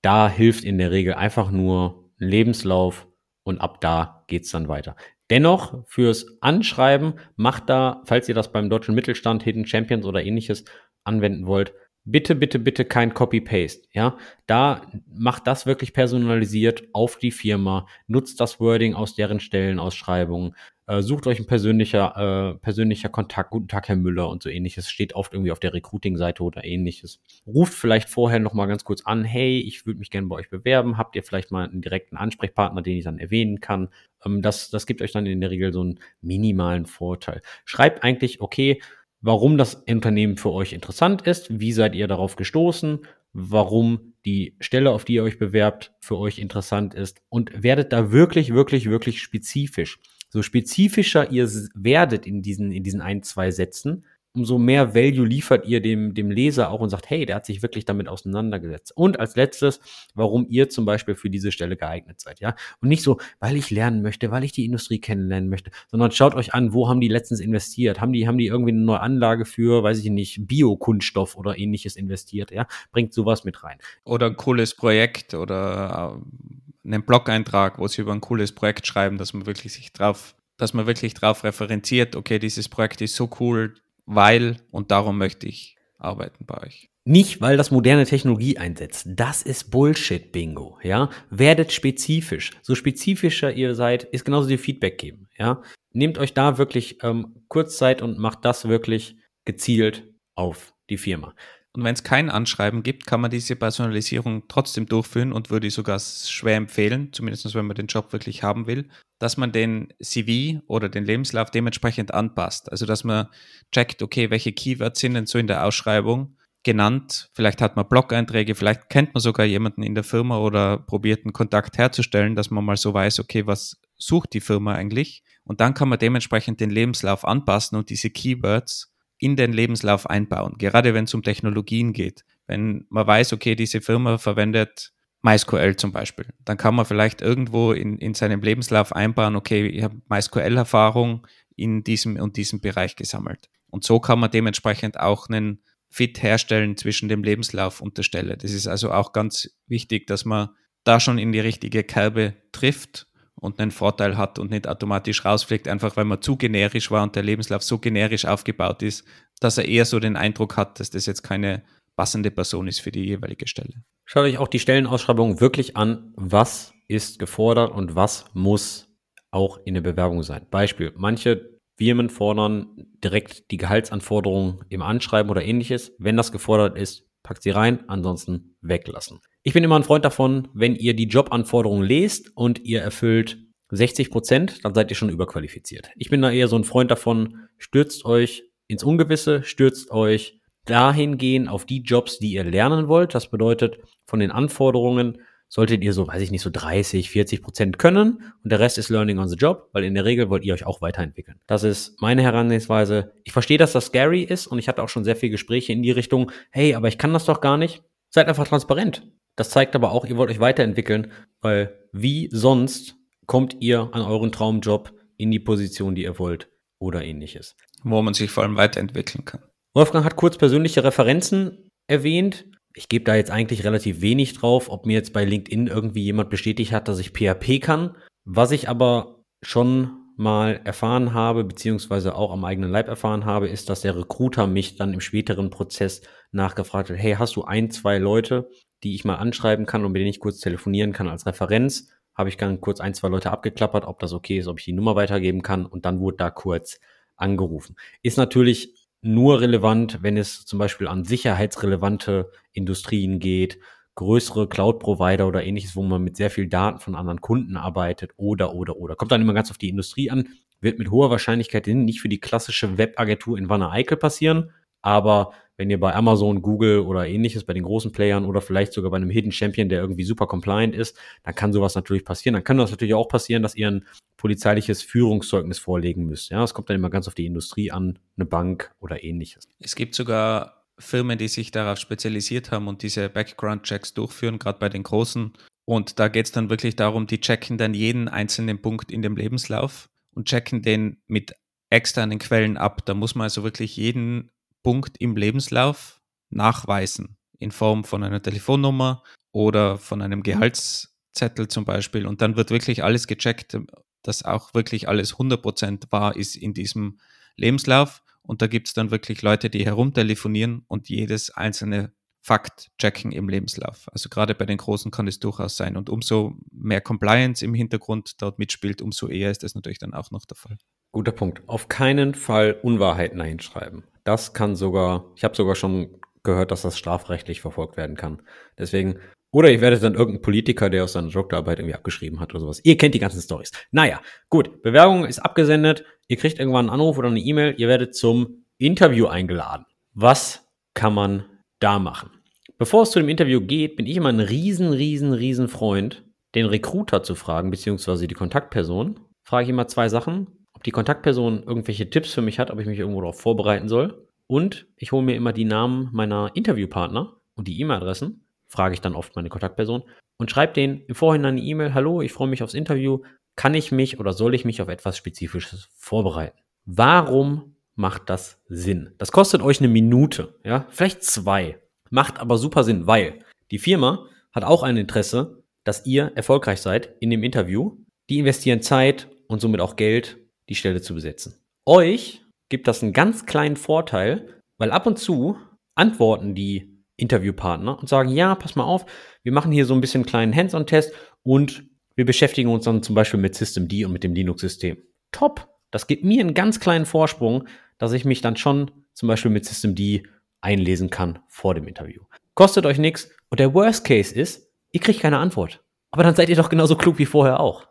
Da hilft in der Regel einfach nur Lebenslauf und ab da geht's dann weiter. Dennoch fürs Anschreiben macht da, falls ihr das beim deutschen Mittelstand, Hidden Champions oder ähnliches anwenden wollt, bitte, bitte, bitte kein Copy-Paste. Ja, da macht das wirklich personalisiert auf die Firma, nutzt das Wording aus deren Stellenausschreibungen, äh, sucht euch ein persönlicher, äh, persönlicher Kontakt, guten Tag, Herr Müller und so ähnliches, steht oft irgendwie auf der Recruiting-Seite oder ähnliches. Ruft vielleicht vorher nochmal ganz kurz an, hey, ich würde mich gerne bei euch bewerben, habt ihr vielleicht mal einen direkten Ansprechpartner, den ich dann erwähnen kann. Ähm, das, das gibt euch dann in der Regel so einen minimalen Vorteil. Schreibt eigentlich, okay, warum das Unternehmen für euch interessant ist, wie seid ihr darauf gestoßen, warum die Stelle, auf die ihr euch bewerbt, für euch interessant ist und werdet da wirklich, wirklich, wirklich spezifisch. So spezifischer ihr werdet in diesen, in diesen ein, zwei Sätzen, umso mehr Value liefert ihr dem, dem Leser auch und sagt, hey, der hat sich wirklich damit auseinandergesetzt. Und als letztes, warum ihr zum Beispiel für diese Stelle geeignet seid, ja. Und nicht so, weil ich lernen möchte, weil ich die Industrie kennenlernen möchte, sondern schaut euch an, wo haben die letztens investiert? Haben die, haben die irgendwie eine neue Anlage für, weiß ich nicht, Biokunststoff oder ähnliches investiert, ja? Bringt sowas mit rein. Oder ein cooles Projekt oder äh, einen Blog-Eintrag, wo sie über ein cooles Projekt schreiben, dass man wirklich sich drauf dass man wirklich drauf referenziert, okay, dieses Projekt ist so cool, weil und darum möchte ich arbeiten bei euch. Nicht, weil das moderne Technologie einsetzt. Das ist Bullshit, Bingo. Ja, werdet spezifisch. So spezifischer ihr seid, ist genauso die Feedback geben. Ja, nehmt euch da wirklich ähm, Kurzzeit und macht das wirklich gezielt auf die Firma. Und wenn es kein Anschreiben gibt, kann man diese Personalisierung trotzdem durchführen und würde sogar schwer empfehlen, zumindest wenn man den Job wirklich haben will, dass man den CV oder den Lebenslauf dementsprechend anpasst. Also dass man checkt, okay, welche Keywords sind denn so in der Ausschreibung genannt. Vielleicht hat man Blog-Einträge, vielleicht kennt man sogar jemanden in der Firma oder probiert einen Kontakt herzustellen, dass man mal so weiß, okay, was sucht die Firma eigentlich? Und dann kann man dementsprechend den Lebenslauf anpassen und diese Keywords in den Lebenslauf einbauen, gerade wenn es um Technologien geht. Wenn man weiß, okay, diese Firma verwendet MySQL zum Beispiel. Dann kann man vielleicht irgendwo in, in seinem Lebenslauf einbauen, okay, ich habe MySQL-Erfahrung in diesem und diesem Bereich gesammelt. Und so kann man dementsprechend auch einen Fit herstellen zwischen dem Lebenslauf und der Stelle. Das ist also auch ganz wichtig, dass man da schon in die richtige Kerbe trifft und einen Vorteil hat und nicht automatisch rausfliegt, einfach weil man zu generisch war und der Lebenslauf so generisch aufgebaut ist, dass er eher so den Eindruck hat, dass das jetzt keine passende Person ist für die jeweilige Stelle. Schaut euch auch die Stellenausschreibung wirklich an, was ist gefordert und was muss auch in der Bewerbung sein. Beispiel, manche Firmen fordern direkt die Gehaltsanforderungen im Anschreiben oder ähnliches. Wenn das gefordert ist, packt sie rein, ansonsten weglassen. Ich bin immer ein Freund davon, wenn ihr die Jobanforderungen lest und ihr erfüllt 60 Prozent, dann seid ihr schon überqualifiziert. Ich bin da eher so ein Freund davon, stürzt euch ins Ungewisse, stürzt euch dahingehend auf die Jobs, die ihr lernen wollt. Das bedeutet, von den Anforderungen solltet ihr so, weiß ich nicht, so 30, 40 Prozent können und der Rest ist Learning on the Job, weil in der Regel wollt ihr euch auch weiterentwickeln. Das ist meine Herangehensweise. Ich verstehe, dass das scary ist und ich hatte auch schon sehr viele Gespräche in die Richtung, hey, aber ich kann das doch gar nicht. Seid einfach transparent. Das zeigt aber auch, ihr wollt euch weiterentwickeln, weil wie sonst kommt ihr an euren Traumjob in die Position, die ihr wollt oder ähnliches. Wo man sich vor allem weiterentwickeln kann. Wolfgang hat kurz persönliche Referenzen erwähnt ich gebe da jetzt eigentlich relativ wenig drauf, ob mir jetzt bei LinkedIn irgendwie jemand bestätigt hat, dass ich PHP kann. Was ich aber schon mal erfahren habe, beziehungsweise auch am eigenen Leib erfahren habe, ist, dass der Recruiter mich dann im späteren Prozess nachgefragt hat, hey, hast du ein, zwei Leute, die ich mal anschreiben kann und mit denen ich kurz telefonieren kann als Referenz? Habe ich dann kurz ein, zwei Leute abgeklappert, ob das okay ist, ob ich die Nummer weitergeben kann und dann wurde da kurz angerufen. Ist natürlich nur relevant, wenn es zum Beispiel an sicherheitsrelevante Industrien geht, größere Cloud-Provider oder ähnliches, wo man mit sehr viel Daten von anderen Kunden arbeitet oder, oder, oder. Kommt dann immer ganz auf die Industrie an, wird mit hoher Wahrscheinlichkeit nicht für die klassische Webagentur in Wanne-Eickel passieren, aber wenn ihr bei Amazon, Google oder ähnliches, bei den großen Playern oder vielleicht sogar bei einem Hidden Champion, der irgendwie super compliant ist, dann kann sowas natürlich passieren. Dann kann das natürlich auch passieren, dass ihr ein polizeiliches Führungszeugnis vorlegen müsst. Ja, es kommt dann immer ganz auf die Industrie an, eine Bank oder ähnliches. Es gibt sogar Firmen, die sich darauf spezialisiert haben und diese Background-Checks durchführen, gerade bei den großen. Und da geht es dann wirklich darum, die checken dann jeden einzelnen Punkt in dem Lebenslauf und checken den mit externen Quellen ab. Da muss man also wirklich jeden Punkt im Lebenslauf nachweisen in Form von einer Telefonnummer oder von einem Gehaltszettel zum Beispiel. Und dann wird wirklich alles gecheckt, dass auch wirklich alles 100% wahr ist in diesem Lebenslauf. Und da gibt es dann wirklich Leute, die herumtelefonieren und jedes einzelne Fakt checken im Lebenslauf. Also gerade bei den Großen kann es durchaus sein. Und umso mehr Compliance im Hintergrund dort mitspielt, umso eher ist das natürlich dann auch noch der Fall. Guter Punkt. Auf keinen Fall Unwahrheiten einschreiben. Das kann sogar, ich habe sogar schon gehört, dass das strafrechtlich verfolgt werden kann. Deswegen, oder ich werde dann irgendein Politiker, der aus seiner Doktorarbeit irgendwie abgeschrieben hat oder sowas. Ihr kennt die ganzen Stories. Naja, gut, Bewerbung ist abgesendet, ihr kriegt irgendwann einen Anruf oder eine E-Mail, ihr werdet zum Interview eingeladen. Was kann man da machen? Bevor es zu dem Interview geht, bin ich immer ein riesen, riesen, riesen Freund, den Recruiter zu fragen, beziehungsweise die Kontaktperson. Frage ich immer zwei Sachen ob die Kontaktperson irgendwelche Tipps für mich hat, ob ich mich irgendwo darauf vorbereiten soll. Und ich hole mir immer die Namen meiner Interviewpartner und die E-Mail-Adressen, frage ich dann oft meine Kontaktperson und schreibe denen im Vorhinein eine E-Mail, hallo, ich freue mich aufs Interview, kann ich mich oder soll ich mich auf etwas Spezifisches vorbereiten? Warum macht das Sinn? Das kostet euch eine Minute, ja, vielleicht zwei, macht aber super Sinn, weil die Firma hat auch ein Interesse, dass ihr erfolgreich seid in dem Interview. Die investieren Zeit und somit auch Geld die Stelle zu besetzen. Euch gibt das einen ganz kleinen Vorteil, weil ab und zu antworten die Interviewpartner und sagen, ja, pass mal auf, wir machen hier so ein bisschen einen kleinen Hands-on-Test und wir beschäftigen uns dann zum Beispiel mit System D und mit dem Linux-System. Top! Das gibt mir einen ganz kleinen Vorsprung, dass ich mich dann schon zum Beispiel mit System D einlesen kann vor dem Interview. Kostet euch nichts und der Worst Case ist, ihr kriegt keine Antwort. Aber dann seid ihr doch genauso klug wie vorher auch.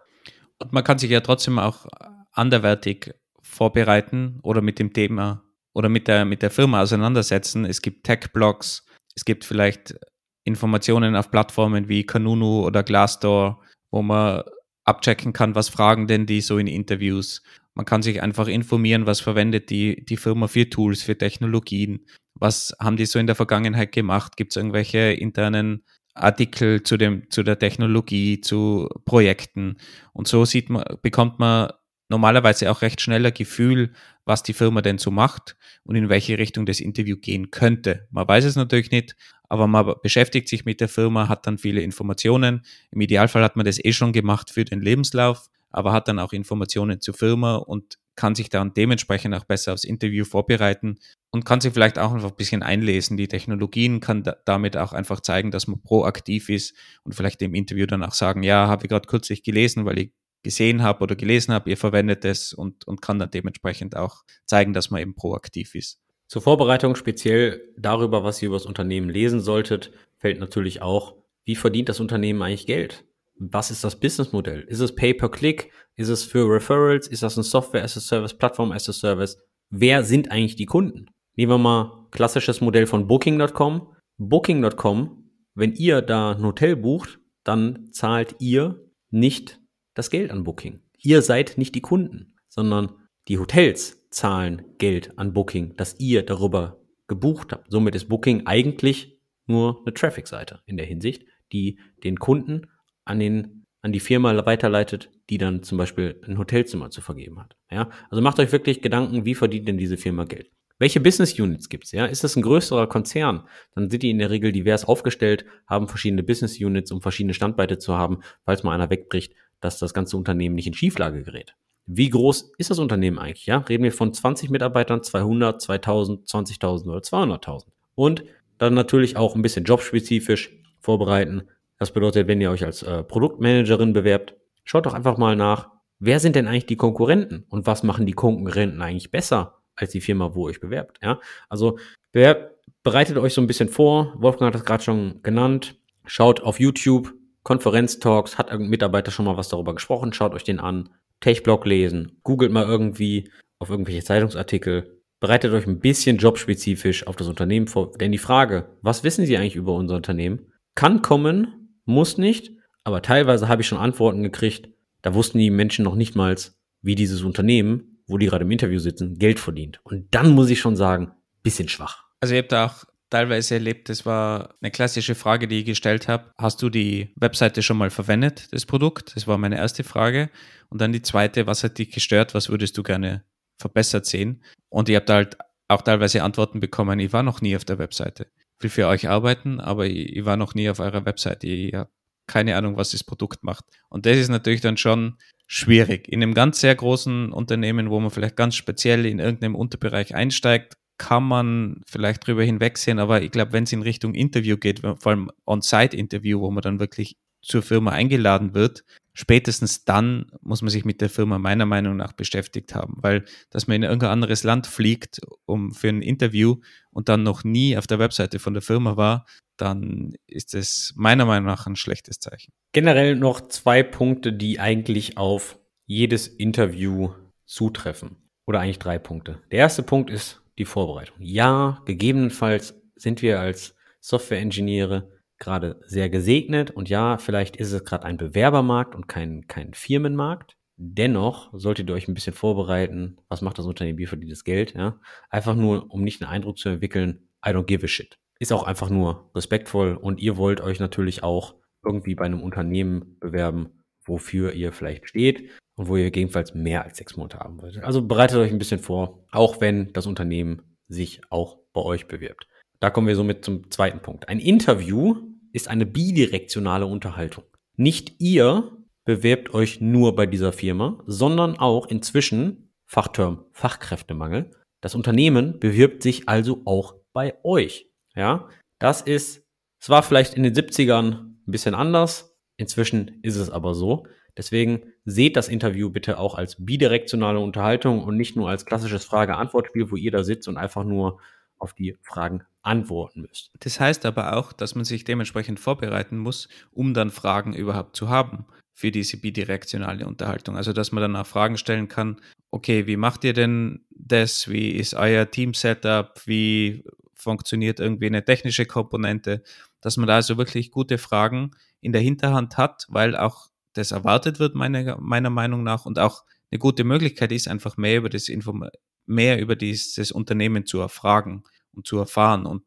Und man kann sich ja trotzdem auch anderwertig vorbereiten oder mit dem Thema oder mit der, mit der Firma auseinandersetzen. Es gibt Tech-Blogs, es gibt vielleicht Informationen auf Plattformen wie Kanunu oder Glassdoor, wo man abchecken kann, was fragen denn die so in Interviews. Man kann sich einfach informieren, was verwendet die, die Firma für Tools, für Technologien, was haben die so in der Vergangenheit gemacht, gibt es irgendwelche internen Artikel zu, dem, zu der Technologie, zu Projekten. Und so sieht man, bekommt man normalerweise auch recht schnell ein Gefühl, was die Firma denn so macht und in welche Richtung das Interview gehen könnte. Man weiß es natürlich nicht, aber man beschäftigt sich mit der Firma, hat dann viele Informationen. Im Idealfall hat man das eh schon gemacht für den Lebenslauf, aber hat dann auch Informationen zur Firma und kann sich dann dementsprechend auch besser aufs Interview vorbereiten und kann sich vielleicht auch einfach ein bisschen einlesen. Die Technologien kann da, damit auch einfach zeigen, dass man proaktiv ist und vielleicht im Interview dann auch sagen, ja, habe ich gerade kürzlich gelesen, weil ich gesehen habe oder gelesen habe, ihr verwendet es und, und kann dann dementsprechend auch zeigen, dass man eben proaktiv ist. Zur Vorbereitung speziell darüber, was ihr über das Unternehmen lesen solltet, fällt natürlich auch, wie verdient das Unternehmen eigentlich Geld? Was ist das Businessmodell? Ist es Pay-per-Click? Ist es für Referrals? Ist das ein Software as a Service, Plattform as a Service? Wer sind eigentlich die Kunden? Nehmen wir mal klassisches Modell von Booking.com. Booking.com, wenn ihr da ein Hotel bucht, dann zahlt ihr nicht das Geld an Booking. Ihr seid nicht die Kunden, sondern die Hotels zahlen Geld an Booking, das ihr darüber gebucht habt. Somit ist Booking eigentlich nur eine Traffic-Seite in der Hinsicht, die den Kunden an den an die Firma weiterleitet, die dann zum Beispiel ein Hotelzimmer zu vergeben hat. Ja, also macht euch wirklich Gedanken, wie verdient denn diese Firma Geld? Welche Business Units gibt's? Ja, ist das ein größerer Konzern? Dann sind die in der Regel divers aufgestellt, haben verschiedene Business Units, um verschiedene Standbeite zu haben, falls mal einer wegbricht, dass das ganze Unternehmen nicht in Schieflage gerät. Wie groß ist das Unternehmen eigentlich? Ja, reden wir von 20 Mitarbeitern, 200, 2000, 20.000 oder 200.000. Und dann natürlich auch ein bisschen jobspezifisch vorbereiten. Das bedeutet, wenn ihr euch als äh, Produktmanagerin bewerbt, schaut doch einfach mal nach, wer sind denn eigentlich die Konkurrenten und was machen die Konkurrenten eigentlich besser als die Firma, wo ihr euch bewerbt. Ja? Also bewerbt, bereitet euch so ein bisschen vor. Wolfgang hat das gerade schon genannt. Schaut auf YouTube, Konferenztalks, hat ein Mitarbeiter schon mal was darüber gesprochen, schaut euch den an. Techblog lesen, googelt mal irgendwie auf irgendwelche Zeitungsartikel, bereitet euch ein bisschen jobspezifisch auf das Unternehmen vor. Denn die Frage, was wissen Sie eigentlich über unser Unternehmen, kann kommen, muss nicht, aber teilweise habe ich schon Antworten gekriegt, da wussten die Menschen noch nicht mal, wie dieses Unternehmen wo die gerade im Interview sitzen, Geld verdient. Und dann muss ich schon sagen, bisschen schwach. Also ihr habt da auch teilweise erlebt, das war eine klassische Frage, die ich gestellt habe. Hast du die Webseite schon mal verwendet, das Produkt? Das war meine erste Frage. Und dann die zweite, was hat dich gestört? Was würdest du gerne verbessert sehen? Und ihr habt halt auch teilweise Antworten bekommen, ich war noch nie auf der Webseite. Ich will für euch arbeiten, aber ich, ich war noch nie auf eurer Webseite. Ich habe keine Ahnung, was das Produkt macht. Und das ist natürlich dann schon schwierig. In einem ganz sehr großen Unternehmen, wo man vielleicht ganz speziell in irgendeinem Unterbereich einsteigt, kann man vielleicht drüber hinwegsehen, aber ich glaube, wenn es in Richtung Interview geht, vor allem On-Site-Interview, wo man dann wirklich zur Firma eingeladen wird, spätestens dann muss man sich mit der Firma meiner Meinung nach beschäftigt haben, weil dass man in irgendein anderes Land fliegt, um für ein Interview und dann noch nie auf der Webseite von der Firma war, dann ist es meiner Meinung nach ein schlechtes Zeichen. Generell noch zwei Punkte, die eigentlich auf jedes Interview zutreffen. Oder eigentlich drei Punkte. Der erste Punkt ist die Vorbereitung. Ja, gegebenenfalls sind wir als Software-Ingenieure gerade sehr gesegnet und ja, vielleicht ist es gerade ein Bewerbermarkt und kein, kein Firmenmarkt. Dennoch solltet ihr euch ein bisschen vorbereiten. Was macht das Unternehmen? Wie verdient das Geld? Ja? Einfach nur, um nicht den Eindruck zu entwickeln, I don't give a shit ist auch einfach nur respektvoll und ihr wollt euch natürlich auch irgendwie bei einem Unternehmen bewerben, wofür ihr vielleicht steht und wo ihr gegebenenfalls mehr als sechs Monate haben wollt. Also bereitet euch ein bisschen vor, auch wenn das Unternehmen sich auch bei euch bewirbt. Da kommen wir somit zum zweiten Punkt. Ein Interview ist eine bidirektionale Unterhaltung. Nicht ihr bewerbt euch nur bei dieser Firma, sondern auch inzwischen, Fachterm Fachkräftemangel, das Unternehmen bewirbt sich also auch bei euch. Ja, das ist, es war vielleicht in den 70ern ein bisschen anders. Inzwischen ist es aber so. Deswegen seht das Interview bitte auch als bidirektionale Unterhaltung und nicht nur als klassisches Frage-Antwort-Spiel, wo ihr da sitzt und einfach nur auf die Fragen antworten müsst. Das heißt aber auch, dass man sich dementsprechend vorbereiten muss, um dann Fragen überhaupt zu haben für diese bidirektionale Unterhaltung. Also dass man dann auch Fragen stellen kann, okay, wie macht ihr denn das? Wie ist euer Team-Setup? Wie funktioniert irgendwie eine technische Komponente, dass man da also wirklich gute Fragen in der Hinterhand hat, weil auch das erwartet wird, meine, meiner Meinung nach, und auch eine gute Möglichkeit ist, einfach mehr über das Inform mehr über dieses Unternehmen zu erfragen und zu erfahren. Und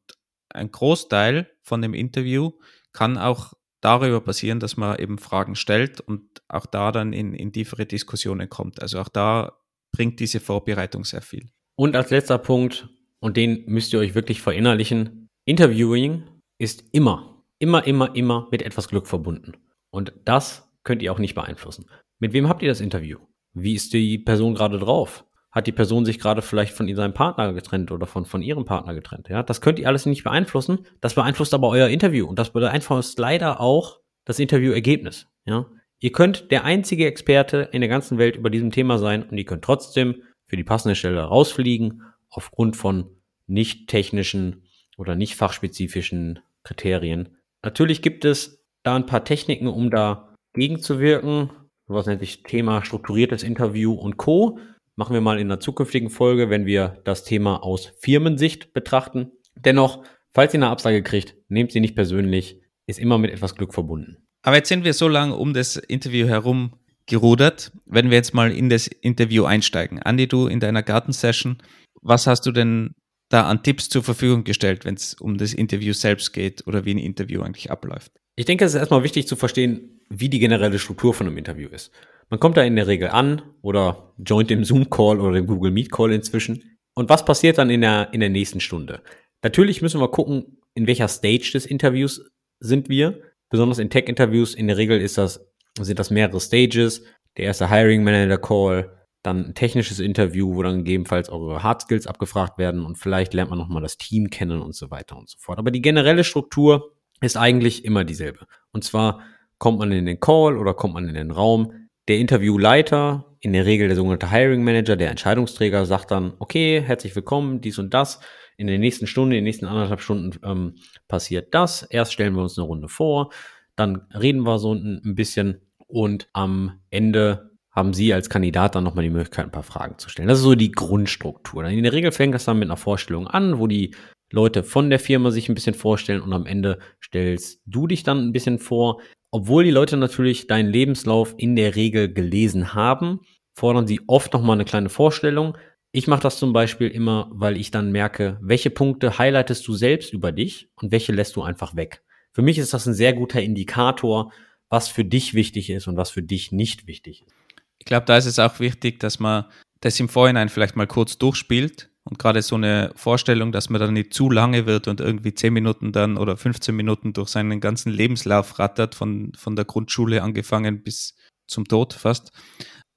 ein Großteil von dem Interview kann auch darüber passieren, dass man eben Fragen stellt und auch da dann in, in tiefere Diskussionen kommt. Also auch da bringt diese Vorbereitung sehr viel. Und als letzter Punkt, und den müsst ihr euch wirklich verinnerlichen, Interviewing ist immer, immer, immer, immer mit etwas Glück verbunden. Und das könnt ihr auch nicht beeinflussen. Mit wem habt ihr das Interview? Wie ist die Person gerade drauf? Hat die Person sich gerade vielleicht von seinem Partner getrennt oder von, von ihrem Partner getrennt? Ja, das könnt ihr alles nicht beeinflussen. Das beeinflusst aber euer Interview und das beeinflusst leider auch das Interviewergebnis. Ja, ihr könnt der einzige Experte in der ganzen Welt über diesem Thema sein und ihr könnt trotzdem für die passende Stelle rausfliegen aufgrund von nicht technischen oder nicht fachspezifischen Kriterien. Natürlich gibt es da ein paar Techniken, um da gegenzuwirken. Was nennt sich Thema strukturiertes Interview und Co. Machen wir mal in einer zukünftigen Folge, wenn wir das Thema aus Firmensicht betrachten. Dennoch, falls ihr eine Absage kriegt, nehmt sie nicht persönlich, ist immer mit etwas Glück verbunden. Aber jetzt sind wir so lange um das Interview herum gerudert. Wenn wir jetzt mal in das Interview einsteigen. Andi, du in deiner Gartensession, was hast du denn da an Tipps zur Verfügung gestellt, wenn es um das Interview selbst geht oder wie ein Interview eigentlich abläuft? Ich denke, es ist erstmal wichtig zu verstehen, wie die generelle Struktur von einem Interview ist. Man kommt da in der Regel an oder joint dem Zoom-Call oder dem Google Meet-Call inzwischen. Und was passiert dann in der, in der nächsten Stunde? Natürlich müssen wir gucken, in welcher Stage des Interviews sind wir. Besonders in Tech-Interviews, in der Regel ist das, sind das mehrere Stages. Der erste Hiring Manager Call, dann ein technisches Interview, wo dann gegebenenfalls eure Hard Skills abgefragt werden und vielleicht lernt man nochmal das Team kennen und so weiter und so fort. Aber die generelle Struktur ist eigentlich immer dieselbe. Und zwar kommt man in den Call oder kommt man in den Raum, der Interviewleiter, in der Regel der sogenannte Hiring Manager, der Entscheidungsträger, sagt dann, okay, herzlich willkommen, dies und das. In der nächsten Stunde, in den nächsten anderthalb Stunden ähm, passiert das. Erst stellen wir uns eine Runde vor, dann reden wir so ein bisschen und am Ende haben Sie als Kandidat dann nochmal die Möglichkeit, ein paar Fragen zu stellen. Das ist so die Grundstruktur. In der Regel fängt das dann mit einer Vorstellung an, wo die Leute von der Firma sich ein bisschen vorstellen und am Ende stellst du dich dann ein bisschen vor. Obwohl die Leute natürlich deinen Lebenslauf in der Regel gelesen haben, fordern sie oft nochmal eine kleine Vorstellung. Ich mache das zum Beispiel immer, weil ich dann merke, welche Punkte highlightest du selbst über dich und welche lässt du einfach weg. Für mich ist das ein sehr guter Indikator, was für dich wichtig ist und was für dich nicht wichtig ist. Ich glaube, da ist es auch wichtig, dass man das im Vorhinein vielleicht mal kurz durchspielt und gerade so eine Vorstellung, dass man dann nicht zu lange wird und irgendwie 10 Minuten dann oder 15 Minuten durch seinen ganzen Lebenslauf rattert, von, von der Grundschule angefangen bis zum Tod fast,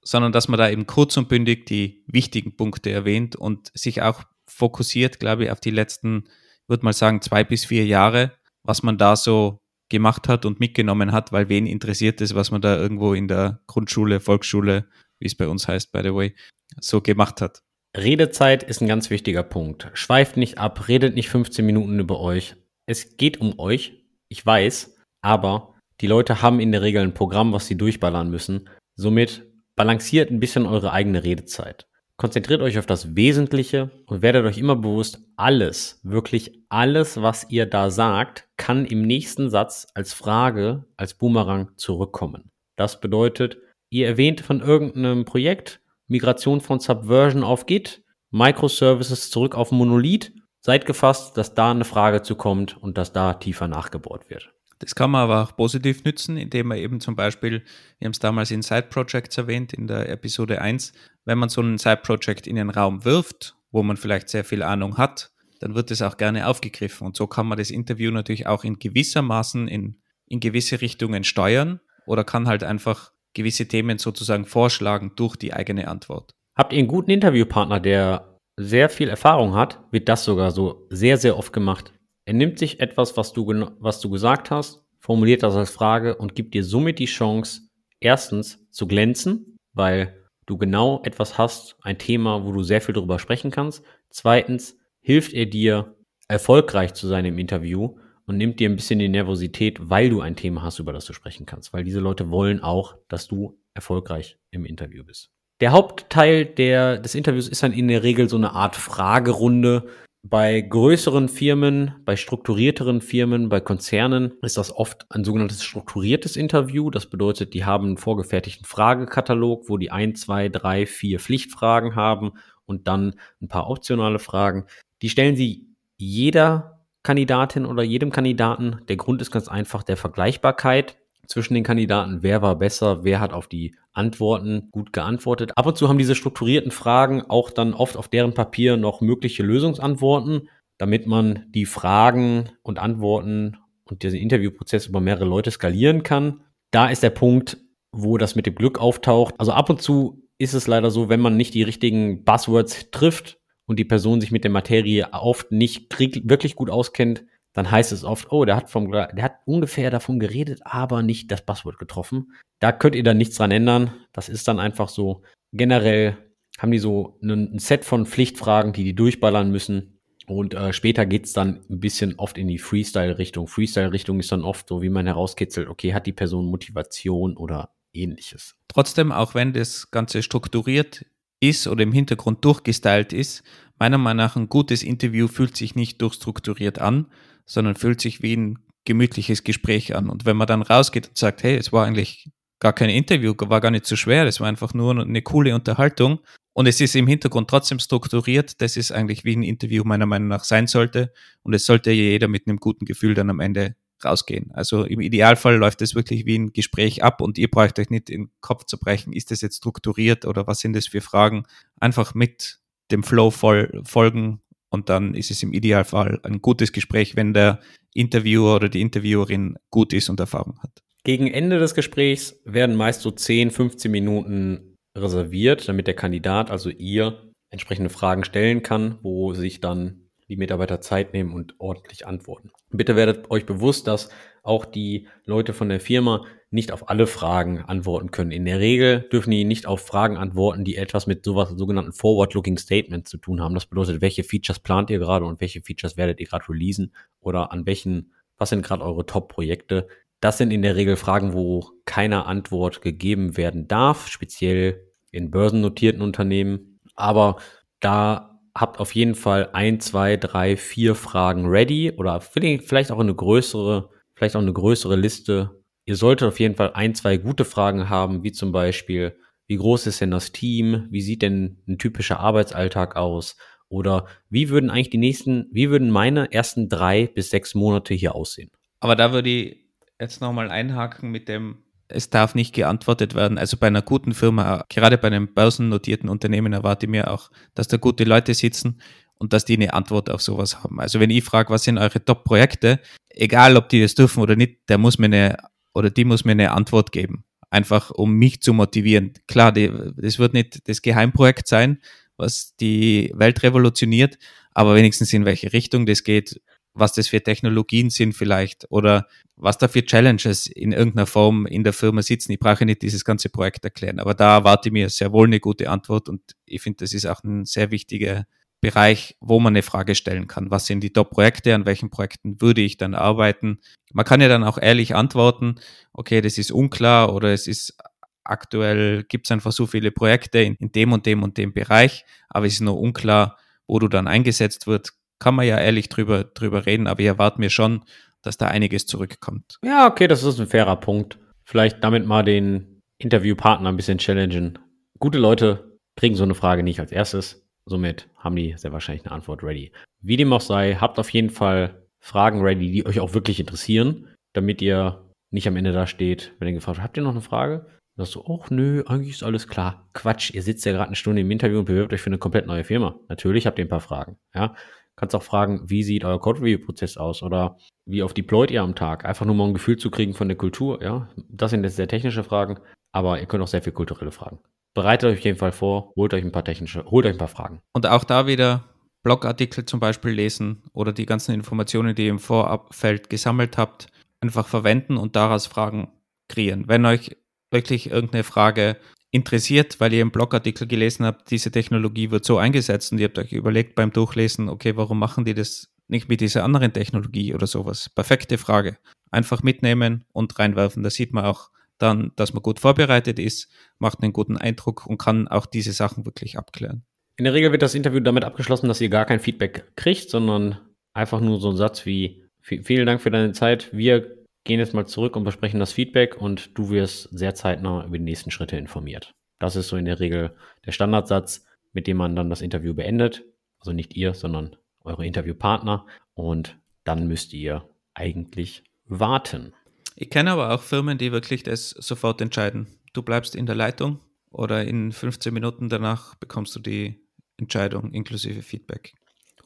sondern dass man da eben kurz und bündig die wichtigen Punkte erwähnt und sich auch fokussiert, glaube ich, auf die letzten, würde mal sagen, zwei bis vier Jahre, was man da so gemacht hat und mitgenommen hat, weil wen interessiert es, was man da irgendwo in der Grundschule, Volksschule, wie es bei uns heißt, by the way, so gemacht hat. Redezeit ist ein ganz wichtiger Punkt. Schweift nicht ab, redet nicht 15 Minuten über euch. Es geht um euch, ich weiß, aber die Leute haben in der Regel ein Programm, was sie durchballern müssen. Somit balanciert ein bisschen eure eigene Redezeit. Konzentriert euch auf das Wesentliche und werdet euch immer bewusst, alles, wirklich alles, was ihr da sagt, kann im nächsten Satz als Frage, als Boomerang zurückkommen. Das bedeutet, ihr erwähnt von irgendeinem Projekt, Migration von Subversion auf Git, Microservices zurück auf Monolith. Seid gefasst, dass da eine Frage zu kommt und dass da tiefer nachgebohrt wird. Das kann man aber auch positiv nützen, indem man eben zum Beispiel, wir haben es damals in Side Projects erwähnt, in der Episode 1, wenn man so ein Side Project in den Raum wirft, wo man vielleicht sehr viel Ahnung hat, dann wird es auch gerne aufgegriffen. Und so kann man das Interview natürlich auch in gewissermaßen in, in gewisse Richtungen steuern oder kann halt einfach gewisse Themen sozusagen vorschlagen durch die eigene Antwort. Habt ihr einen guten Interviewpartner, der sehr viel Erfahrung hat, wird das sogar so sehr, sehr oft gemacht. Er nimmt sich etwas, was du, was du gesagt hast, formuliert das als Frage und gibt dir somit die Chance, erstens zu glänzen, weil du genau etwas hast, ein Thema, wo du sehr viel darüber sprechen kannst. Zweitens hilft er dir, erfolgreich zu sein im Interview und nimmt dir ein bisschen die Nervosität, weil du ein Thema hast, über das du sprechen kannst. Weil diese Leute wollen auch, dass du erfolgreich im Interview bist. Der Hauptteil der, des Interviews ist dann in der Regel so eine Art Fragerunde. Bei größeren Firmen, bei strukturierteren Firmen, bei Konzernen ist das oft ein sogenanntes strukturiertes Interview. Das bedeutet, die haben einen vorgefertigten Fragekatalog, wo die ein, zwei, drei, vier Pflichtfragen haben und dann ein paar optionale Fragen. Die stellen sie jeder Kandidatin oder jedem Kandidaten. Der Grund ist ganz einfach der Vergleichbarkeit zwischen den Kandidaten. Wer war besser? Wer hat auf die Antworten gut geantwortet? Ab und zu haben diese strukturierten Fragen auch dann oft auf deren Papier noch mögliche Lösungsantworten, damit man die Fragen und Antworten und diesen Interviewprozess über mehrere Leute skalieren kann. Da ist der Punkt, wo das mit dem Glück auftaucht. Also ab und zu ist es leider so, wenn man nicht die richtigen Buzzwords trifft und die Person sich mit der Materie oft nicht wirklich gut auskennt, dann heißt es oft, oh, der hat, vom, der hat ungefähr davon geredet, aber nicht das Buzzword getroffen. Da könnt ihr dann nichts dran ändern. Das ist dann einfach so. Generell haben die so ein Set von Pflichtfragen, die die durchballern müssen. Und äh, später geht's dann ein bisschen oft in die Freestyle-Richtung. Freestyle-Richtung ist dann oft so, wie man herauskitzelt, okay, hat die Person Motivation oder ähnliches. Trotzdem, auch wenn das Ganze strukturiert ist oder im Hintergrund durchgestylt ist, meiner Meinung nach ein gutes Interview fühlt sich nicht durchstrukturiert an, sondern fühlt sich wie ein gemütliches Gespräch an. Und wenn man dann rausgeht und sagt, hey, es war eigentlich gar kein Interview, war gar nicht so schwer, es war einfach nur eine coole Unterhaltung und es ist im Hintergrund trotzdem strukturiert, das ist eigentlich wie ein Interview meiner Meinung nach sein sollte und es sollte jeder mit einem guten Gefühl dann am Ende rausgehen. Also im Idealfall läuft es wirklich wie ein Gespräch ab und ihr braucht euch nicht in den Kopf zu brechen, ist das jetzt strukturiert oder was sind das für Fragen? Einfach mit dem Flow voll, folgen und dann ist es im Idealfall ein gutes Gespräch, wenn der Interviewer oder die Interviewerin gut ist und Erfahrung hat. Gegen Ende des Gesprächs werden meist so 10, 15 Minuten reserviert, damit der Kandidat, also ihr, entsprechende Fragen stellen kann, wo sich dann die Mitarbeiter Zeit nehmen und ordentlich antworten. Bitte werdet euch bewusst, dass auch die Leute von der Firma nicht auf alle Fragen antworten können. In der Regel dürfen die nicht auf Fragen antworten, die etwas mit sowas sogenannten Forward-Looking Statements zu tun haben. Das bedeutet, welche Features plant ihr gerade und welche Features werdet ihr gerade releasen oder an welchen, was sind gerade eure Top-Projekte. Das sind in der Regel Fragen, wo keine Antwort gegeben werden darf, speziell in börsennotierten Unternehmen. Aber da habt auf jeden Fall ein, zwei, drei, vier Fragen ready oder vielleicht auch eine größere, vielleicht auch eine größere Liste. Ihr solltet auf jeden Fall ein, zwei gute Fragen haben, wie zum Beispiel, wie groß ist denn das Team? Wie sieht denn ein typischer Arbeitsalltag aus? Oder wie würden eigentlich die nächsten, wie würden meine ersten drei bis sechs Monate hier aussehen? Aber da würde ich jetzt nochmal einhaken mit dem, es darf nicht geantwortet werden. Also bei einer guten Firma, gerade bei einem börsennotierten Unternehmen, erwarte ich mir auch, dass da gute Leute sitzen und dass die eine Antwort auf sowas haben. Also wenn ich frage, was sind eure Top-Projekte, egal ob die das dürfen oder nicht, der muss mir eine oder die muss mir eine Antwort geben. Einfach um mich zu motivieren. Klar, die, das wird nicht das Geheimprojekt sein, was die Welt revolutioniert, aber wenigstens in welche Richtung das geht, was das für Technologien sind vielleicht oder was da für Challenges in irgendeiner Form in der Firma sitzen. Ich brauche nicht dieses ganze Projekt erklären, aber da erwarte ich mir sehr wohl eine gute Antwort und ich finde, das ist auch ein sehr wichtiger Bereich, wo man eine Frage stellen kann. Was sind die Top-Projekte? An welchen Projekten würde ich dann arbeiten? Man kann ja dann auch ehrlich antworten, okay, das ist unklar oder es ist aktuell gibt es einfach so viele Projekte in, in dem und dem und dem Bereich, aber es ist nur unklar, wo du dann eingesetzt wird kann man ja ehrlich drüber, drüber reden, aber ich erwarte mir schon, dass da einiges zurückkommt. Ja, okay, das ist ein fairer Punkt. Vielleicht damit mal den Interviewpartner ein bisschen challengen. Gute Leute kriegen so eine Frage nicht als erstes. Somit haben die sehr wahrscheinlich eine Antwort ready. Wie dem auch sei, habt auf jeden Fall Fragen ready, die euch auch wirklich interessieren, damit ihr nicht am Ende da steht, wenn ihr gefragt habt, habt ihr noch eine Frage? Und sagst du, ach nö, eigentlich ist alles klar. Quatsch, ihr sitzt ja gerade eine Stunde im Interview und bewirbt euch für eine komplett neue Firma. Natürlich habt ihr ein paar Fragen, ja. Kannst auch fragen, wie sieht euer Code-Review-Prozess aus oder wie oft deployt ihr am Tag? Einfach nur mal ein Gefühl zu kriegen von der Kultur, ja. Das sind jetzt sehr technische Fragen, aber ihr könnt auch sehr viel kulturelle Fragen. Bereitet euch auf jeden Fall vor, holt euch ein paar technische, holt euch ein paar Fragen. Und auch da wieder Blogartikel zum Beispiel lesen oder die ganzen Informationen, die ihr im Vorabfeld gesammelt habt, einfach verwenden und daraus Fragen kreieren. Wenn euch wirklich irgendeine Frage interessiert, weil ihr im Blogartikel gelesen habt, diese Technologie wird so eingesetzt und ihr habt euch überlegt beim Durchlesen, okay, warum machen die das nicht mit dieser anderen Technologie oder sowas? Perfekte Frage. Einfach mitnehmen und reinwerfen. Da sieht man auch dann, dass man gut vorbereitet ist, macht einen guten Eindruck und kann auch diese Sachen wirklich abklären. In der Regel wird das Interview damit abgeschlossen, dass ihr gar kein Feedback kriegt, sondern einfach nur so ein Satz wie vielen Dank für deine Zeit. Wir gehen jetzt mal zurück und besprechen das Feedback und du wirst sehr zeitnah über die nächsten Schritte informiert. Das ist so in der Regel der Standardsatz, mit dem man dann das Interview beendet. Also nicht ihr, sondern eure Interviewpartner. Und dann müsst ihr eigentlich warten. Ich kenne aber auch Firmen, die wirklich das sofort entscheiden. Du bleibst in der Leitung oder in 15 Minuten danach bekommst du die Entscheidung inklusive Feedback.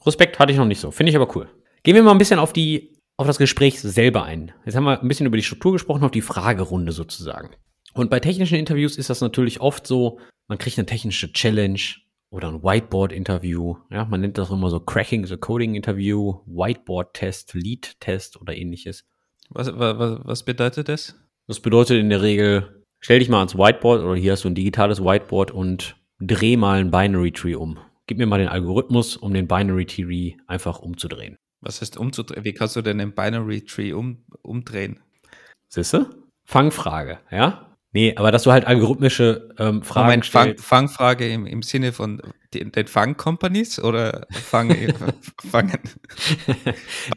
Respekt hatte ich noch nicht so, finde ich aber cool. Gehen wir mal ein bisschen auf die auf das Gespräch selber ein. Jetzt haben wir ein bisschen über die Struktur gesprochen, auf die Fragerunde sozusagen. Und bei technischen Interviews ist das natürlich oft so, man kriegt eine technische Challenge oder ein Whiteboard-Interview. Ja, man nennt das immer so Cracking the Coding-Interview, Whiteboard-Test, Lead-Test oder ähnliches. Was, was, was bedeutet das? Das bedeutet in der Regel, stell dich mal ans Whiteboard oder hier hast du ein digitales Whiteboard und dreh mal ein Binary Tree um. Gib mir mal den Algorithmus, um den Binary Tree einfach umzudrehen. Was heißt umzudrehen? Wie kannst du denn den Binary Tree um, umdrehen? Siehste? Fangfrage, ja? Nee, aber dass du halt algorithmische ähm, Fragen Moment, Fang, Fangfrage im, im Sinne von den, den Fang-Companies oder Fang, (laughs) Fangen?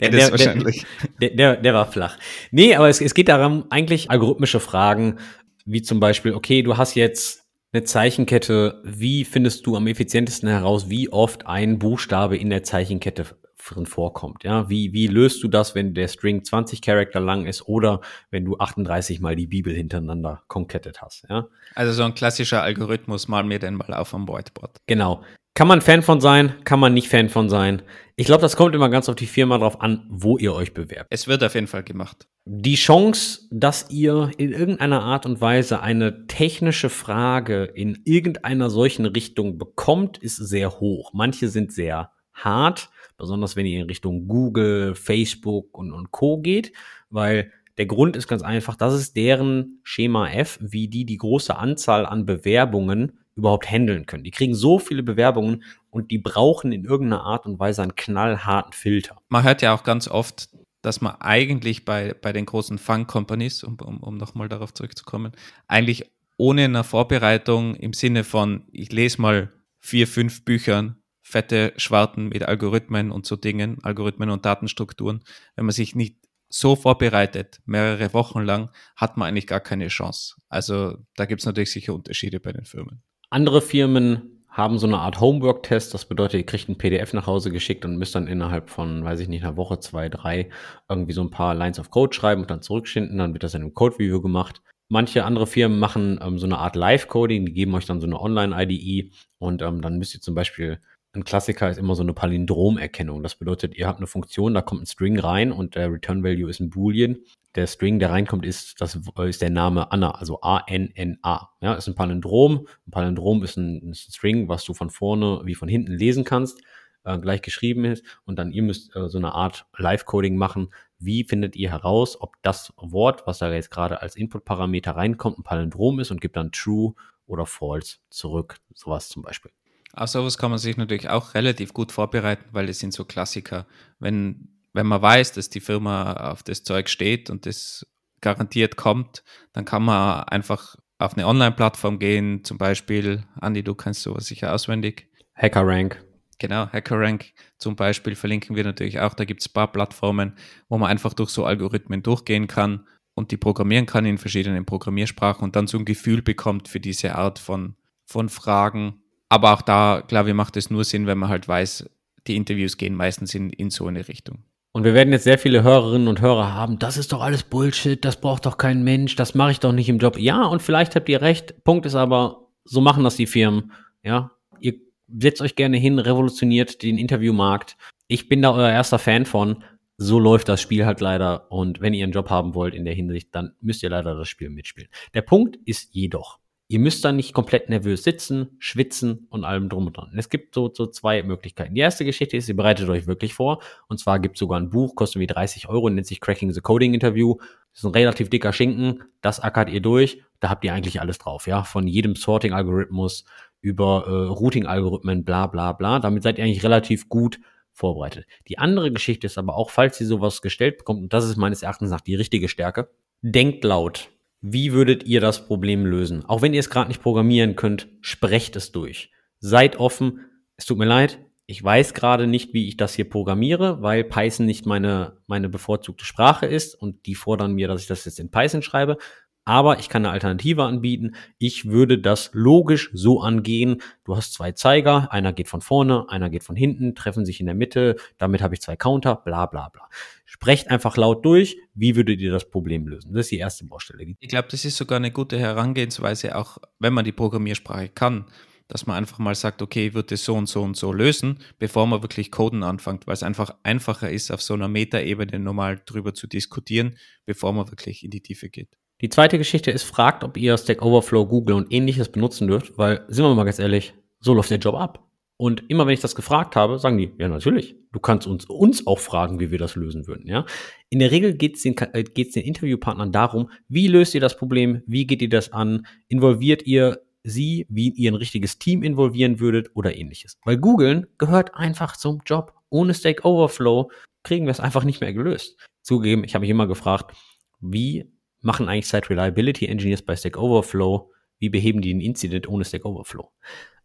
der, der, wahrscheinlich. Der, der, der, war flach. Nee, aber es, es geht darum, eigentlich algorithmische Fragen, wie zum Beispiel, okay, du hast jetzt eine Zeichenkette, wie findest du am effizientesten heraus, wie oft ein Buchstabe in der Zeichenkette drin vorkommt. Ja, wie, wie löst du das, wenn der String 20 Charakter lang ist oder wenn du 38 mal die Bibel hintereinander konkettet hast? Ja, also so ein klassischer Algorithmus, mal mir denn mal auf am Whiteboard. Genau. Kann man Fan von sein, kann man nicht Fan von sein. Ich glaube, das kommt immer ganz auf die Firma drauf an, wo ihr euch bewerbt. Es wird auf jeden Fall gemacht. Die Chance, dass ihr in irgendeiner Art und Weise eine technische Frage in irgendeiner solchen Richtung bekommt, ist sehr hoch. Manche sind sehr hart, besonders wenn ihr in Richtung Google, Facebook und, und Co geht, weil der Grund ist ganz einfach, das ist deren Schema F, wie die die große Anzahl an Bewerbungen überhaupt handeln können. Die kriegen so viele Bewerbungen und die brauchen in irgendeiner Art und Weise einen knallharten Filter. Man hört ja auch ganz oft, dass man eigentlich bei, bei den großen Fang-Companies, um, um, um nochmal darauf zurückzukommen, eigentlich ohne eine Vorbereitung im Sinne von, ich lese mal vier, fünf Büchern fette Schwarten mit Algorithmen und so Dingen, Algorithmen und Datenstrukturen. Wenn man sich nicht so vorbereitet, mehrere Wochen lang, hat man eigentlich gar keine Chance. Also da gibt es natürlich sicher Unterschiede bei den Firmen. Andere Firmen haben so eine Art Homework-Test. Das bedeutet, ihr kriegt ein PDF nach Hause geschickt und müsst dann innerhalb von, weiß ich nicht, einer Woche, zwei, drei irgendwie so ein paar Lines of Code schreiben und dann zurückschinden. Dann wird das in einem Code-Review gemacht. Manche andere Firmen machen ähm, so eine Art Live-Coding, die geben euch dann so eine Online-IDE und ähm, dann müsst ihr zum Beispiel ein Klassiker ist immer so eine Palindromerkennung. Das bedeutet, ihr habt eine Funktion, da kommt ein String rein und der Return Value ist ein Boolean. Der String, der reinkommt, ist, das ist der Name Anna, also A-N-N-A. Ja, ist ein Palindrom. Ein Palindrom ist ein, ein, String, was du von vorne wie von hinten lesen kannst, äh, gleich geschrieben ist. Und dann ihr müsst äh, so eine Art Live-Coding machen. Wie findet ihr heraus, ob das Wort, was da jetzt gerade als Input-Parameter reinkommt, ein Palindrom ist und gibt dann True oder False zurück. Sowas zum Beispiel. Auf sowas kann man sich natürlich auch relativ gut vorbereiten, weil das sind so Klassiker. Wenn, wenn man weiß, dass die Firma auf das Zeug steht und das garantiert kommt, dann kann man einfach auf eine Online-Plattform gehen, zum Beispiel, Andi, du kennst sowas sicher auswendig. HackerRank. Genau, HackerRank zum Beispiel verlinken wir natürlich auch. Da gibt es ein paar Plattformen, wo man einfach durch so Algorithmen durchgehen kann und die programmieren kann in verschiedenen Programmiersprachen und dann so ein Gefühl bekommt für diese Art von, von Fragen aber auch da, glaube ich, macht es nur Sinn, wenn man halt weiß, die Interviews gehen meistens in, in so eine Richtung. Und wir werden jetzt sehr viele Hörerinnen und Hörer haben, das ist doch alles Bullshit, das braucht doch kein Mensch, das mache ich doch nicht im Job. Ja, und vielleicht habt ihr recht. Punkt ist aber, so machen das die Firmen. Ja, ihr setzt euch gerne hin, revolutioniert den Interviewmarkt. Ich bin da euer erster Fan von. So läuft das Spiel halt leider. Und wenn ihr einen Job haben wollt in der Hinsicht, dann müsst ihr leider das Spiel mitspielen. Der Punkt ist jedoch, Ihr müsst dann nicht komplett nervös sitzen, schwitzen und allem drum und dran. Es gibt so, so zwei Möglichkeiten. Die erste Geschichte ist, ihr bereitet euch wirklich vor. Und zwar gibt es sogar ein Buch, kostet wie 30 Euro, nennt sich Cracking the Coding Interview. Das ist ein relativ dicker Schinken. Das ackert ihr durch. Da habt ihr eigentlich alles drauf, ja. Von jedem Sorting-Algorithmus über äh, Routing-Algorithmen, bla bla bla. Damit seid ihr eigentlich relativ gut vorbereitet. Die andere Geschichte ist aber auch, falls ihr sowas gestellt bekommt, und das ist meines Erachtens nach die richtige Stärke, denkt laut. Wie würdet ihr das Problem lösen? Auch wenn ihr es gerade nicht programmieren könnt, sprecht es durch. Seid offen. Es tut mir leid, ich weiß gerade nicht, wie ich das hier programmiere, weil Python nicht meine, meine bevorzugte Sprache ist und die fordern mir, dass ich das jetzt in Python schreibe. aber ich kann eine Alternative anbieten. Ich würde das logisch so angehen. Du hast zwei Zeiger, einer geht von vorne, einer geht von hinten, treffen sich in der Mitte, damit habe ich zwei Counter, bla bla bla. Sprecht einfach laut durch, wie würdet ihr das Problem lösen? Das ist die erste Baustelle. Ich glaube, das ist sogar eine gute Herangehensweise, auch wenn man die Programmiersprache kann dass man einfach mal sagt, okay, ich würde das so und so und so lösen, bevor man wirklich Coden anfängt, weil es einfach einfacher ist, auf so einer Metaebene normal drüber zu diskutieren, bevor man wirklich in die Tiefe geht. Die zweite Geschichte ist, fragt, ob ihr Stack Overflow, Google und ähnliches benutzen dürft, weil, sind wir mal ganz ehrlich, so läuft der Job ab. Und immer wenn ich das gefragt habe, sagen die, ja natürlich, du kannst uns, uns auch fragen, wie wir das lösen würden. Ja? In der Regel geht es den, äh, geht's den Interviewpartnern darum, wie löst ihr das Problem, wie geht ihr das an, involviert ihr sie, wie ihr ein richtiges Team involvieren würdet oder ähnliches. Weil googeln gehört einfach zum Job. Ohne Stack Overflow kriegen wir es einfach nicht mehr gelöst. Zugegeben, ich habe mich immer gefragt, wie machen eigentlich Site Reliability Engineers bei Stack Overflow? Wie beheben die den Incident ohne Stack Overflow?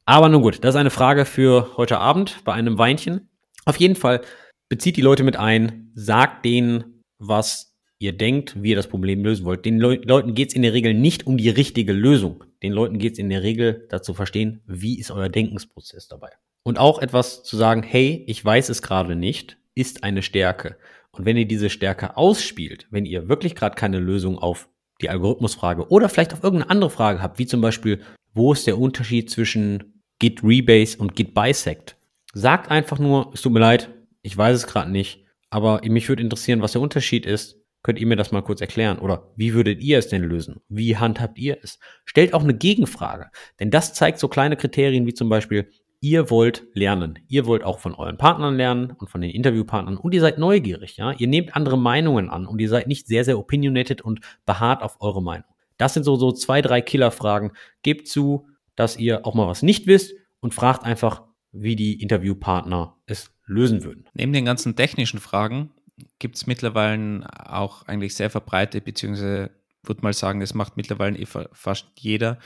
Aber nun gut, das ist eine Frage für heute Abend bei einem Weinchen. Auf jeden Fall bezieht die Leute mit ein, sagt denen, was ihr denkt, wie ihr das Problem lösen wollt. Den Le Leuten geht es in der Regel nicht um die richtige Lösung. Den Leuten geht es in der Regel dazu verstehen, wie ist euer Denkensprozess dabei. Und auch etwas zu sagen, hey, ich weiß es gerade nicht, ist eine Stärke. Und wenn ihr diese Stärke ausspielt, wenn ihr wirklich gerade keine Lösung auf die Algorithmusfrage oder vielleicht auf irgendeine andere Frage habt, wie zum Beispiel, wo ist der Unterschied zwischen Git Rebase und Git Bisect? Sagt einfach nur, es tut mir leid, ich weiß es gerade nicht, aber mich würde interessieren, was der Unterschied ist Könnt ihr mir das mal kurz erklären? Oder wie würdet ihr es denn lösen? Wie handhabt ihr es? Stellt auch eine Gegenfrage. Denn das zeigt so kleine Kriterien wie zum Beispiel, ihr wollt lernen. Ihr wollt auch von euren Partnern lernen und von den Interviewpartnern und ihr seid neugierig, ja? Ihr nehmt andere Meinungen an und ihr seid nicht sehr, sehr opinionated und beharrt auf eure Meinung. Das sind so, so zwei, drei Killerfragen. Gebt zu, dass ihr auch mal was nicht wisst und fragt einfach, wie die Interviewpartner es lösen würden. Neben den ganzen technischen Fragen gibt es mittlerweile auch eigentlich sehr verbreitet, beziehungsweise würde mal sagen, das macht mittlerweile eh fast jeder,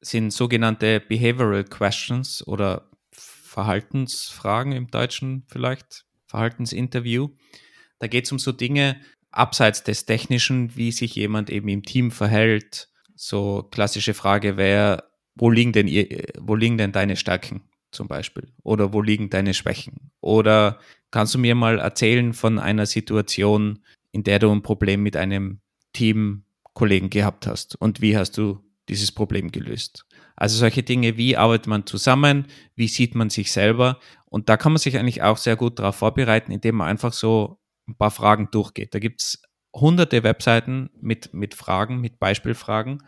sind sogenannte Behavioral Questions oder Verhaltensfragen im Deutschen vielleicht, Verhaltensinterview. Da geht es um so Dinge abseits des Technischen, wie sich jemand eben im Team verhält. So klassische Frage wäre, wo liegen denn, wo liegen denn deine Stärken zum Beispiel? Oder wo liegen deine Schwächen? Oder Kannst du mir mal erzählen von einer Situation, in der du ein Problem mit einem Teamkollegen gehabt hast und wie hast du dieses Problem gelöst? Also solche Dinge, wie arbeitet man zusammen, wie sieht man sich selber und da kann man sich eigentlich auch sehr gut darauf vorbereiten, indem man einfach so ein paar Fragen durchgeht. Da gibt es hunderte Webseiten mit, mit Fragen, mit Beispielfragen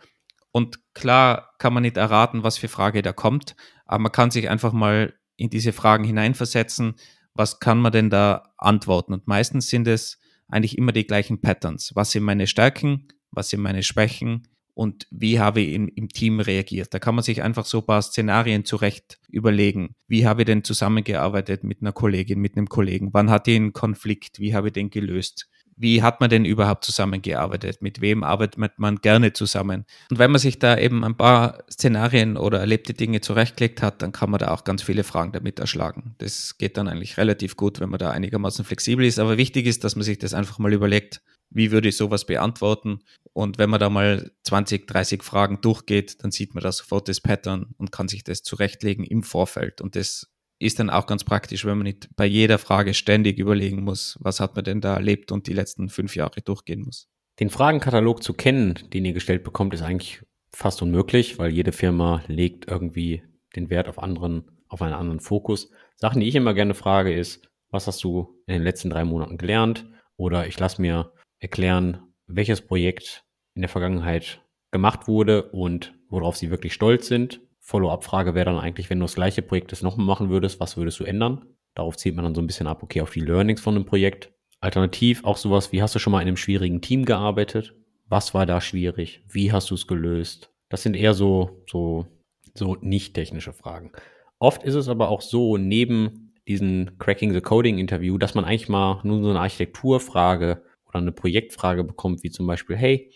und klar kann man nicht erraten, was für Frage da kommt, aber man kann sich einfach mal in diese Fragen hineinversetzen, was kann man denn da antworten? Und meistens sind es eigentlich immer die gleichen Patterns. Was sind meine Stärken? Was sind meine Schwächen? Und wie habe ich im, im Team reagiert? Da kann man sich einfach so ein paar Szenarien zurecht überlegen. Wie habe ich denn zusammengearbeitet mit einer Kollegin, mit einem Kollegen? Wann hatte ich einen Konflikt? Wie habe ich den gelöst? Wie hat man denn überhaupt zusammengearbeitet? Mit wem arbeitet man gerne zusammen? Und wenn man sich da eben ein paar Szenarien oder erlebte Dinge zurechtgelegt hat, dann kann man da auch ganz viele Fragen damit erschlagen. Das geht dann eigentlich relativ gut, wenn man da einigermaßen flexibel ist. Aber wichtig ist, dass man sich das einfach mal überlegt, wie würde ich sowas beantworten? Und wenn man da mal 20, 30 Fragen durchgeht, dann sieht man da sofort das Pattern und kann sich das zurechtlegen im Vorfeld. Und das ist dann auch ganz praktisch, wenn man nicht bei jeder Frage ständig überlegen muss, was hat man denn da erlebt und die letzten fünf Jahre durchgehen muss. Den Fragenkatalog zu kennen, den ihr gestellt bekommt, ist eigentlich fast unmöglich, weil jede Firma legt irgendwie den Wert auf anderen, auf einen anderen Fokus. Sachen, die ich immer gerne frage, ist, was hast du in den letzten drei Monaten gelernt? Oder ich lasse mir erklären, welches Projekt in der Vergangenheit gemacht wurde und worauf sie wirklich stolz sind Follow-up-Frage wäre dann eigentlich, wenn du das gleiche Projekt jetzt nochmal machen würdest, was würdest du ändern? Darauf zielt man dann so ein bisschen ab, okay, auf die Learnings von einem Projekt. Alternativ auch sowas, wie hast du schon mal in einem schwierigen Team gearbeitet? Was war da schwierig? Wie hast du es gelöst? Das sind eher so, so, so nicht technische Fragen. Oft ist es aber auch so, neben diesen Cracking the Coding Interview, dass man eigentlich mal nur so eine Architekturfrage oder eine Projektfrage bekommt, wie zum Beispiel, hey,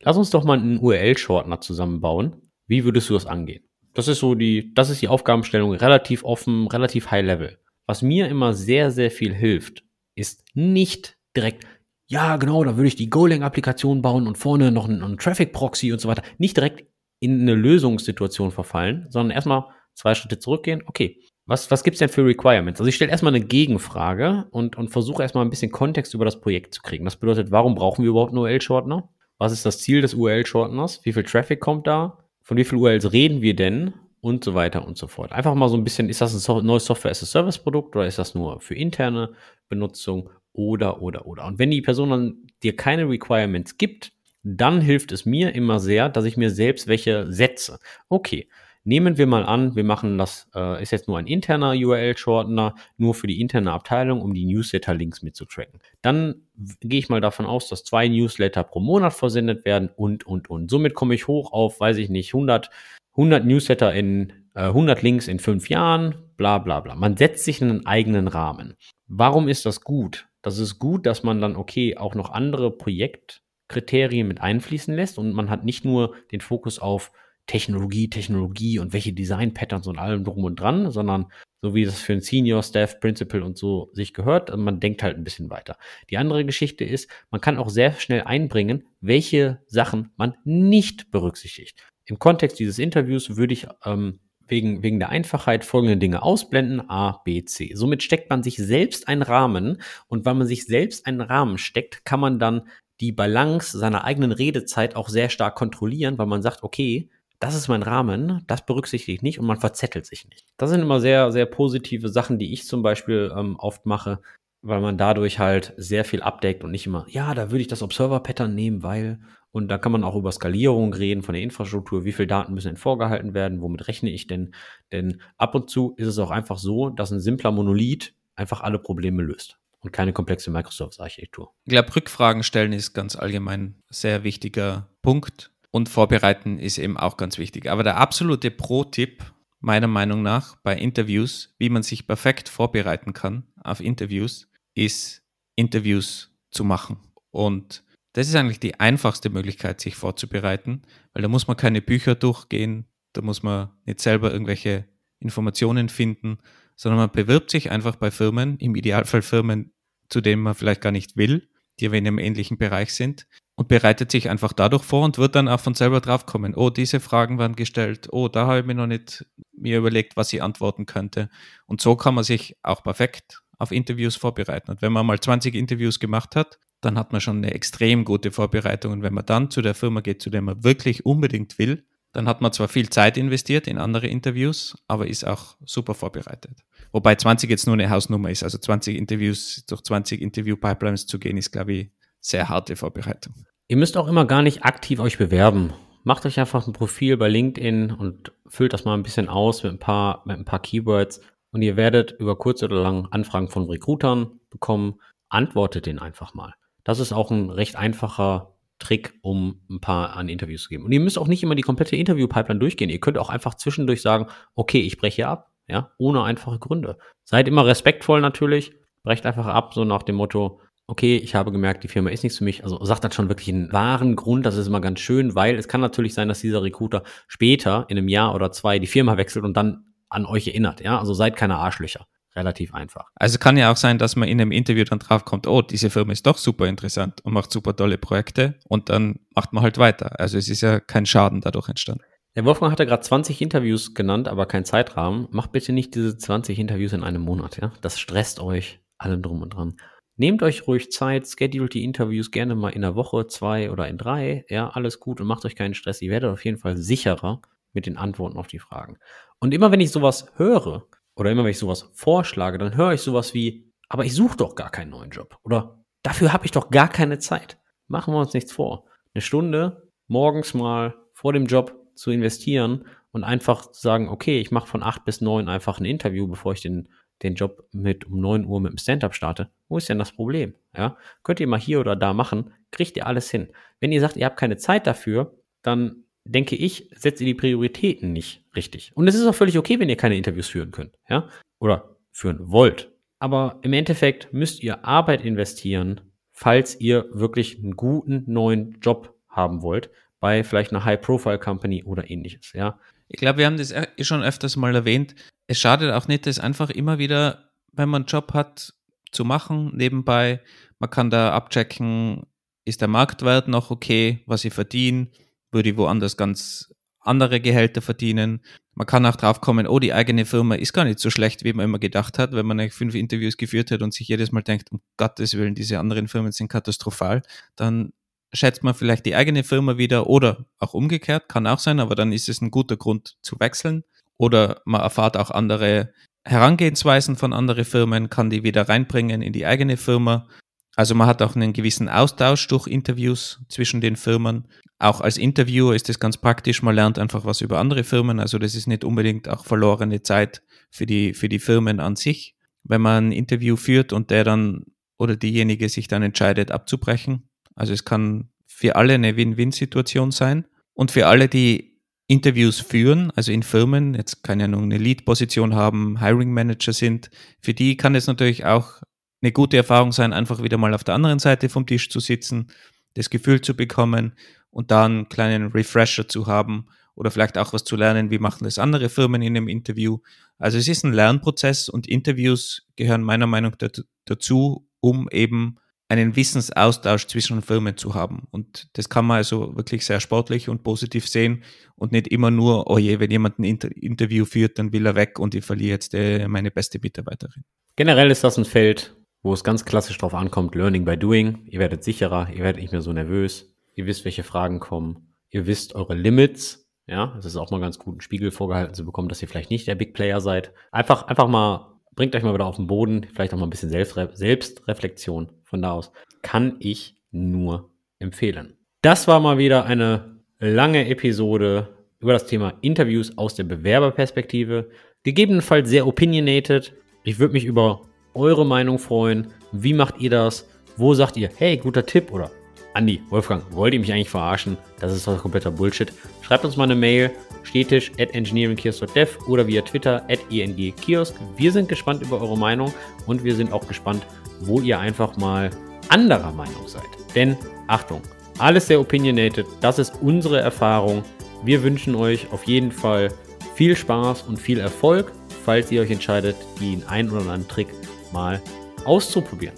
lass uns doch mal einen URL-Shortener zusammenbauen. Wie würdest du das angehen? Das ist so die, das ist die Aufgabenstellung relativ offen, relativ high level. Was mir immer sehr, sehr viel hilft, ist nicht direkt, ja, genau, da würde ich die Golang-Applikation bauen und vorne noch einen, einen Traffic-Proxy und so weiter. Nicht direkt in eine Lösungssituation verfallen, sondern erstmal zwei Schritte zurückgehen. Okay, was, was gibt es denn für Requirements? Also ich stelle erstmal eine Gegenfrage und, und versuche erstmal ein bisschen Kontext über das Projekt zu kriegen. Das bedeutet, warum brauchen wir überhaupt einen URL-Shortener? Was ist das Ziel des URL-Shorteners? Wie viel Traffic kommt da? Von wie vielen URLs reden wir denn? Und so weiter und so fort. Einfach mal so ein bisschen, ist das ein so neues Software-as-a-Service-Produkt oder ist das nur für interne Benutzung oder, oder, oder. Und wenn die Person dann dir keine Requirements gibt, dann hilft es mir immer sehr, dass ich mir selbst welche setze. Okay, Nehmen wir mal an, wir machen das, äh, ist jetzt nur ein interner URL-Shortener, nur für die interne Abteilung, um die Newsletter-Links mitzutracken. Dann gehe ich mal davon aus, dass zwei Newsletter pro Monat versendet werden und, und, und. Somit komme ich hoch auf, weiß ich nicht, 100, 100 Newsletter in, äh, 100 Links in fünf Jahren, bla, bla, bla. Man setzt sich einen eigenen Rahmen. Warum ist das gut? Das ist gut, dass man dann, okay, auch noch andere Projektkriterien mit einfließen lässt und man hat nicht nur den Fokus auf Technologie, Technologie und welche Design-Patterns und allem drum und dran, sondern so wie das für ein Senior Staff Principal und so sich gehört, man denkt halt ein bisschen weiter. Die andere Geschichte ist, man kann auch sehr schnell einbringen, welche Sachen man nicht berücksichtigt. Im Kontext dieses Interviews würde ich ähm, wegen, wegen der Einfachheit folgende Dinge ausblenden, A, B, C. Somit steckt man sich selbst einen Rahmen und weil man sich selbst einen Rahmen steckt, kann man dann die Balance seiner eigenen Redezeit auch sehr stark kontrollieren, weil man sagt, okay, das ist mein Rahmen, das berücksichtige ich nicht und man verzettelt sich nicht. Das sind immer sehr, sehr positive Sachen, die ich zum Beispiel ähm, oft mache, weil man dadurch halt sehr viel abdeckt und nicht immer, ja, da würde ich das Observer-Pattern nehmen, weil, und da kann man auch über Skalierung reden von der Infrastruktur, wie viele Daten müssen denn vorgehalten werden, womit rechne ich denn? Denn ab und zu ist es auch einfach so, dass ein simpler Monolith einfach alle Probleme löst und keine komplexe Microsoft-Architektur. Ich glaube, Rückfragen stellen ist ganz allgemein sehr wichtiger Punkt und vorbereiten ist eben auch ganz wichtig. Aber der absolute Pro-Tipp, meiner Meinung nach, bei Interviews, wie man sich perfekt vorbereiten kann auf Interviews, ist Interviews zu machen. Und das ist eigentlich die einfachste Möglichkeit, sich vorzubereiten, weil da muss man keine Bücher durchgehen, da muss man nicht selber irgendwelche Informationen finden, sondern man bewirbt sich einfach bei Firmen, im Idealfall Firmen, zu denen man vielleicht gar nicht will, die aber in einem ähnlichen Bereich sind, und bereitet sich einfach dadurch vor und wird dann auch von selber draufkommen, oh, diese Fragen werden gestellt, oh, da habe ich mir noch nicht mir überlegt, was ich antworten könnte. Und so kann man sich auch perfekt auf Interviews vorbereiten. Und wenn man mal 20 Interviews gemacht hat, dann hat man schon eine extrem gute Vorbereitung. Und wenn man dann zu der Firma geht, zu der man wirklich unbedingt will, dann hat man zwar viel Zeit investiert in andere Interviews, aber ist auch super vorbereitet. Wobei 20 jetzt nur eine Hausnummer ist. Also 20 Interviews, durch 20 Interview-Pipelines zu gehen, ist, glaube ich, sehr harte Vorbereitung. Ihr müsst auch immer gar nicht aktiv euch bewerben. Macht euch einfach ein Profil bei LinkedIn und füllt das mal ein bisschen aus mit ein paar, mit ein paar Keywords und ihr werdet über kurz oder lang Anfragen von Recruitern bekommen. Antwortet den einfach mal. Das ist auch ein recht einfacher Trick, um ein paar an Interviews zu geben. Und ihr müsst auch nicht immer die komplette Interview-Pipeline durchgehen. Ihr könnt auch einfach zwischendurch sagen, okay, ich breche ab, ja, ohne einfache Gründe. Seid immer respektvoll natürlich, brecht einfach ab, so nach dem Motto, okay, ich habe gemerkt, die Firma ist nichts für mich. Also sagt dann schon wirklich einen wahren Grund, das ist immer ganz schön, weil es kann natürlich sein, dass dieser Recruiter später in einem Jahr oder zwei die Firma wechselt und dann an euch erinnert. Ja, also seid keine Arschlöcher. Relativ einfach. Also kann ja auch sein, dass man in einem Interview dann draufkommt, oh, diese Firma ist doch super interessant und macht super tolle Projekte und dann macht man halt weiter. Also es ist ja kein Schaden dadurch entstanden. Der Wolfgang hat ja gerade 20 Interviews genannt, aber kein Zeitrahmen. Macht bitte nicht diese 20 Interviews in einem Monat, ja? Das stresst euch allem drum und dran. Nehmt euch ruhig Zeit, schedult die Interviews gerne mal in der Woche, zwei oder in drei. Ja, alles gut und macht euch keinen Stress. Ihr werdet auf jeden Fall sicherer mit den Antworten auf die Fragen. Und immer wenn ich sowas höre oder immer wenn ich sowas vorschlage, dann höre ich sowas wie, aber ich suche doch gar keinen neuen Job. Oder dafür habe ich doch gar keine Zeit. Machen wir uns nichts vor. Eine Stunde morgens mal vor dem Job zu investieren und einfach zu sagen, okay, ich mache von acht bis neun einfach ein Interview, bevor ich den den Job mit um 9 Uhr mit dem Stand-up starte, wo ist denn das Problem? Ja, könnt ihr mal hier oder da machen, kriegt ihr alles hin. Wenn ihr sagt, ihr habt keine Zeit dafür, dann denke ich, setzt ihr die Prioritäten nicht richtig. Und es ist auch völlig okay, wenn ihr keine Interviews führen könnt, ja, oder führen wollt. Aber im Endeffekt müsst ihr Arbeit investieren, falls ihr wirklich einen guten neuen Job haben wollt, bei vielleicht einer High-Profile-Company oder ähnliches, ja. Ich glaube, wir haben das schon öfters mal erwähnt. Es schadet auch nicht, das einfach immer wieder, wenn man einen Job hat, zu machen nebenbei. Man kann da abchecken, ist der Marktwert noch okay, was ich verdiene, würde ich woanders ganz andere Gehälter verdienen. Man kann auch drauf kommen, oh, die eigene Firma ist gar nicht so schlecht, wie man immer gedacht hat, wenn man eigentlich fünf Interviews geführt hat und sich jedes Mal denkt, um Gottes Willen, diese anderen Firmen sind katastrophal, dann schätzt man vielleicht die eigene Firma wieder oder auch umgekehrt, kann auch sein, aber dann ist es ein guter Grund zu wechseln. Oder man erfahrt auch andere Herangehensweisen von anderen Firmen, kann die wieder reinbringen in die eigene Firma. Also man hat auch einen gewissen Austausch durch Interviews zwischen den Firmen. Auch als Interviewer ist es ganz praktisch, man lernt einfach was über andere Firmen. Also das ist nicht unbedingt auch verlorene Zeit für die, für die Firmen an sich. Wenn man ein Interview führt und der dann oder diejenige sich dann entscheidet abzubrechen. Also es kann für alle eine Win-Win-Situation sein. Und für alle, die Interviews führen, also in Firmen, jetzt keine Ahnung, eine Lead-Position haben, Hiring Manager sind, für die kann es natürlich auch eine gute Erfahrung sein, einfach wieder mal auf der anderen Seite vom Tisch zu sitzen, das Gefühl zu bekommen und da einen kleinen Refresher zu haben oder vielleicht auch was zu lernen, wie machen das andere Firmen in einem Interview. Also es ist ein Lernprozess und Interviews gehören meiner Meinung dazu, um eben einen Wissensaustausch zwischen Firmen zu haben. Und das kann man also wirklich sehr sportlich und positiv sehen und nicht immer nur, oh je, wenn jemand ein Inter Interview führt, dann will er weg und ich verliere jetzt äh, meine beste Mitarbeiterin. Generell ist das ein Feld, wo es ganz klassisch drauf ankommt, Learning by Doing. Ihr werdet sicherer, ihr werdet nicht mehr so nervös, ihr wisst, welche Fragen kommen, ihr wisst eure Limits. Ja, es ist auch mal ganz gut, einen Spiegel vorgehalten zu bekommen, dass ihr vielleicht nicht der Big Player seid. Einfach, einfach mal, bringt euch mal wieder auf den Boden, vielleicht auch mal ein bisschen Selbstre Selbstreflexion. Von da aus kann ich nur empfehlen. Das war mal wieder eine lange Episode über das Thema Interviews aus der Bewerberperspektive. Gegebenenfalls sehr opinionated. Ich würde mich über eure Meinung freuen. Wie macht ihr das? Wo sagt ihr, hey, guter Tipp oder Andi, Wolfgang, wollt ihr mich eigentlich verarschen? Das ist doch kompletter Bullshit. Schreibt uns mal eine Mail, stetisch at engineeringkiosk.dev oder via Twitter at engkiosk. Wir sind gespannt über eure Meinung und wir sind auch gespannt, wo ihr einfach mal anderer Meinung seid. Denn, Achtung, alles sehr opinionated, das ist unsere Erfahrung. Wir wünschen euch auf jeden Fall viel Spaß und viel Erfolg, falls ihr euch entscheidet, den einen oder anderen Trick mal auszuprobieren.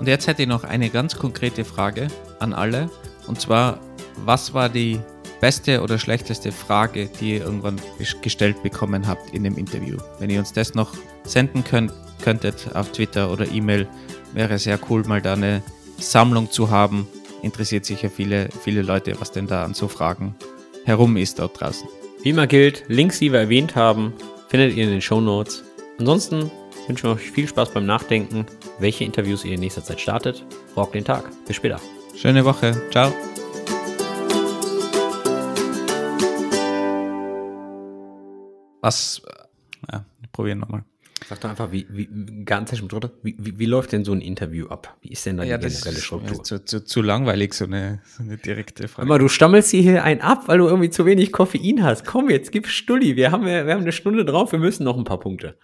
Und jetzt hätte ich noch eine ganz konkrete Frage an alle. Und zwar, was war die beste oder schlechteste Frage, die ihr irgendwann gestellt bekommen habt in dem Interview? Wenn ihr uns das noch senden könnt, könntet auf Twitter oder E-Mail, wäre sehr cool, mal da eine Sammlung zu haben. Interessiert sicher viele, viele Leute, was denn da an so Fragen herum ist dort draußen. Wie immer gilt, Links, die wir erwähnt haben, findet ihr in den Show Notes. Ansonsten wünschen wir euch viel Spaß beim Nachdenken, welche Interviews ihr in nächster Zeit startet. Rock den Tag. Bis später. Schöne Woche. Ciao. Was? Ja, probieren nochmal. Sag doch einfach, wie, wie ganz drunter, wie, wie, wie läuft denn so ein Interview ab? Wie ist denn da ja, die generelle Struktur? Zu, zu, zu, langweilig, so eine, so eine direkte Frage. Aber du stammelst hier einen ab, weil du irgendwie zu wenig Koffein hast. Komm jetzt, gib Stulli. Wir haben, wir haben eine Stunde drauf, wir müssen noch ein paar Punkte.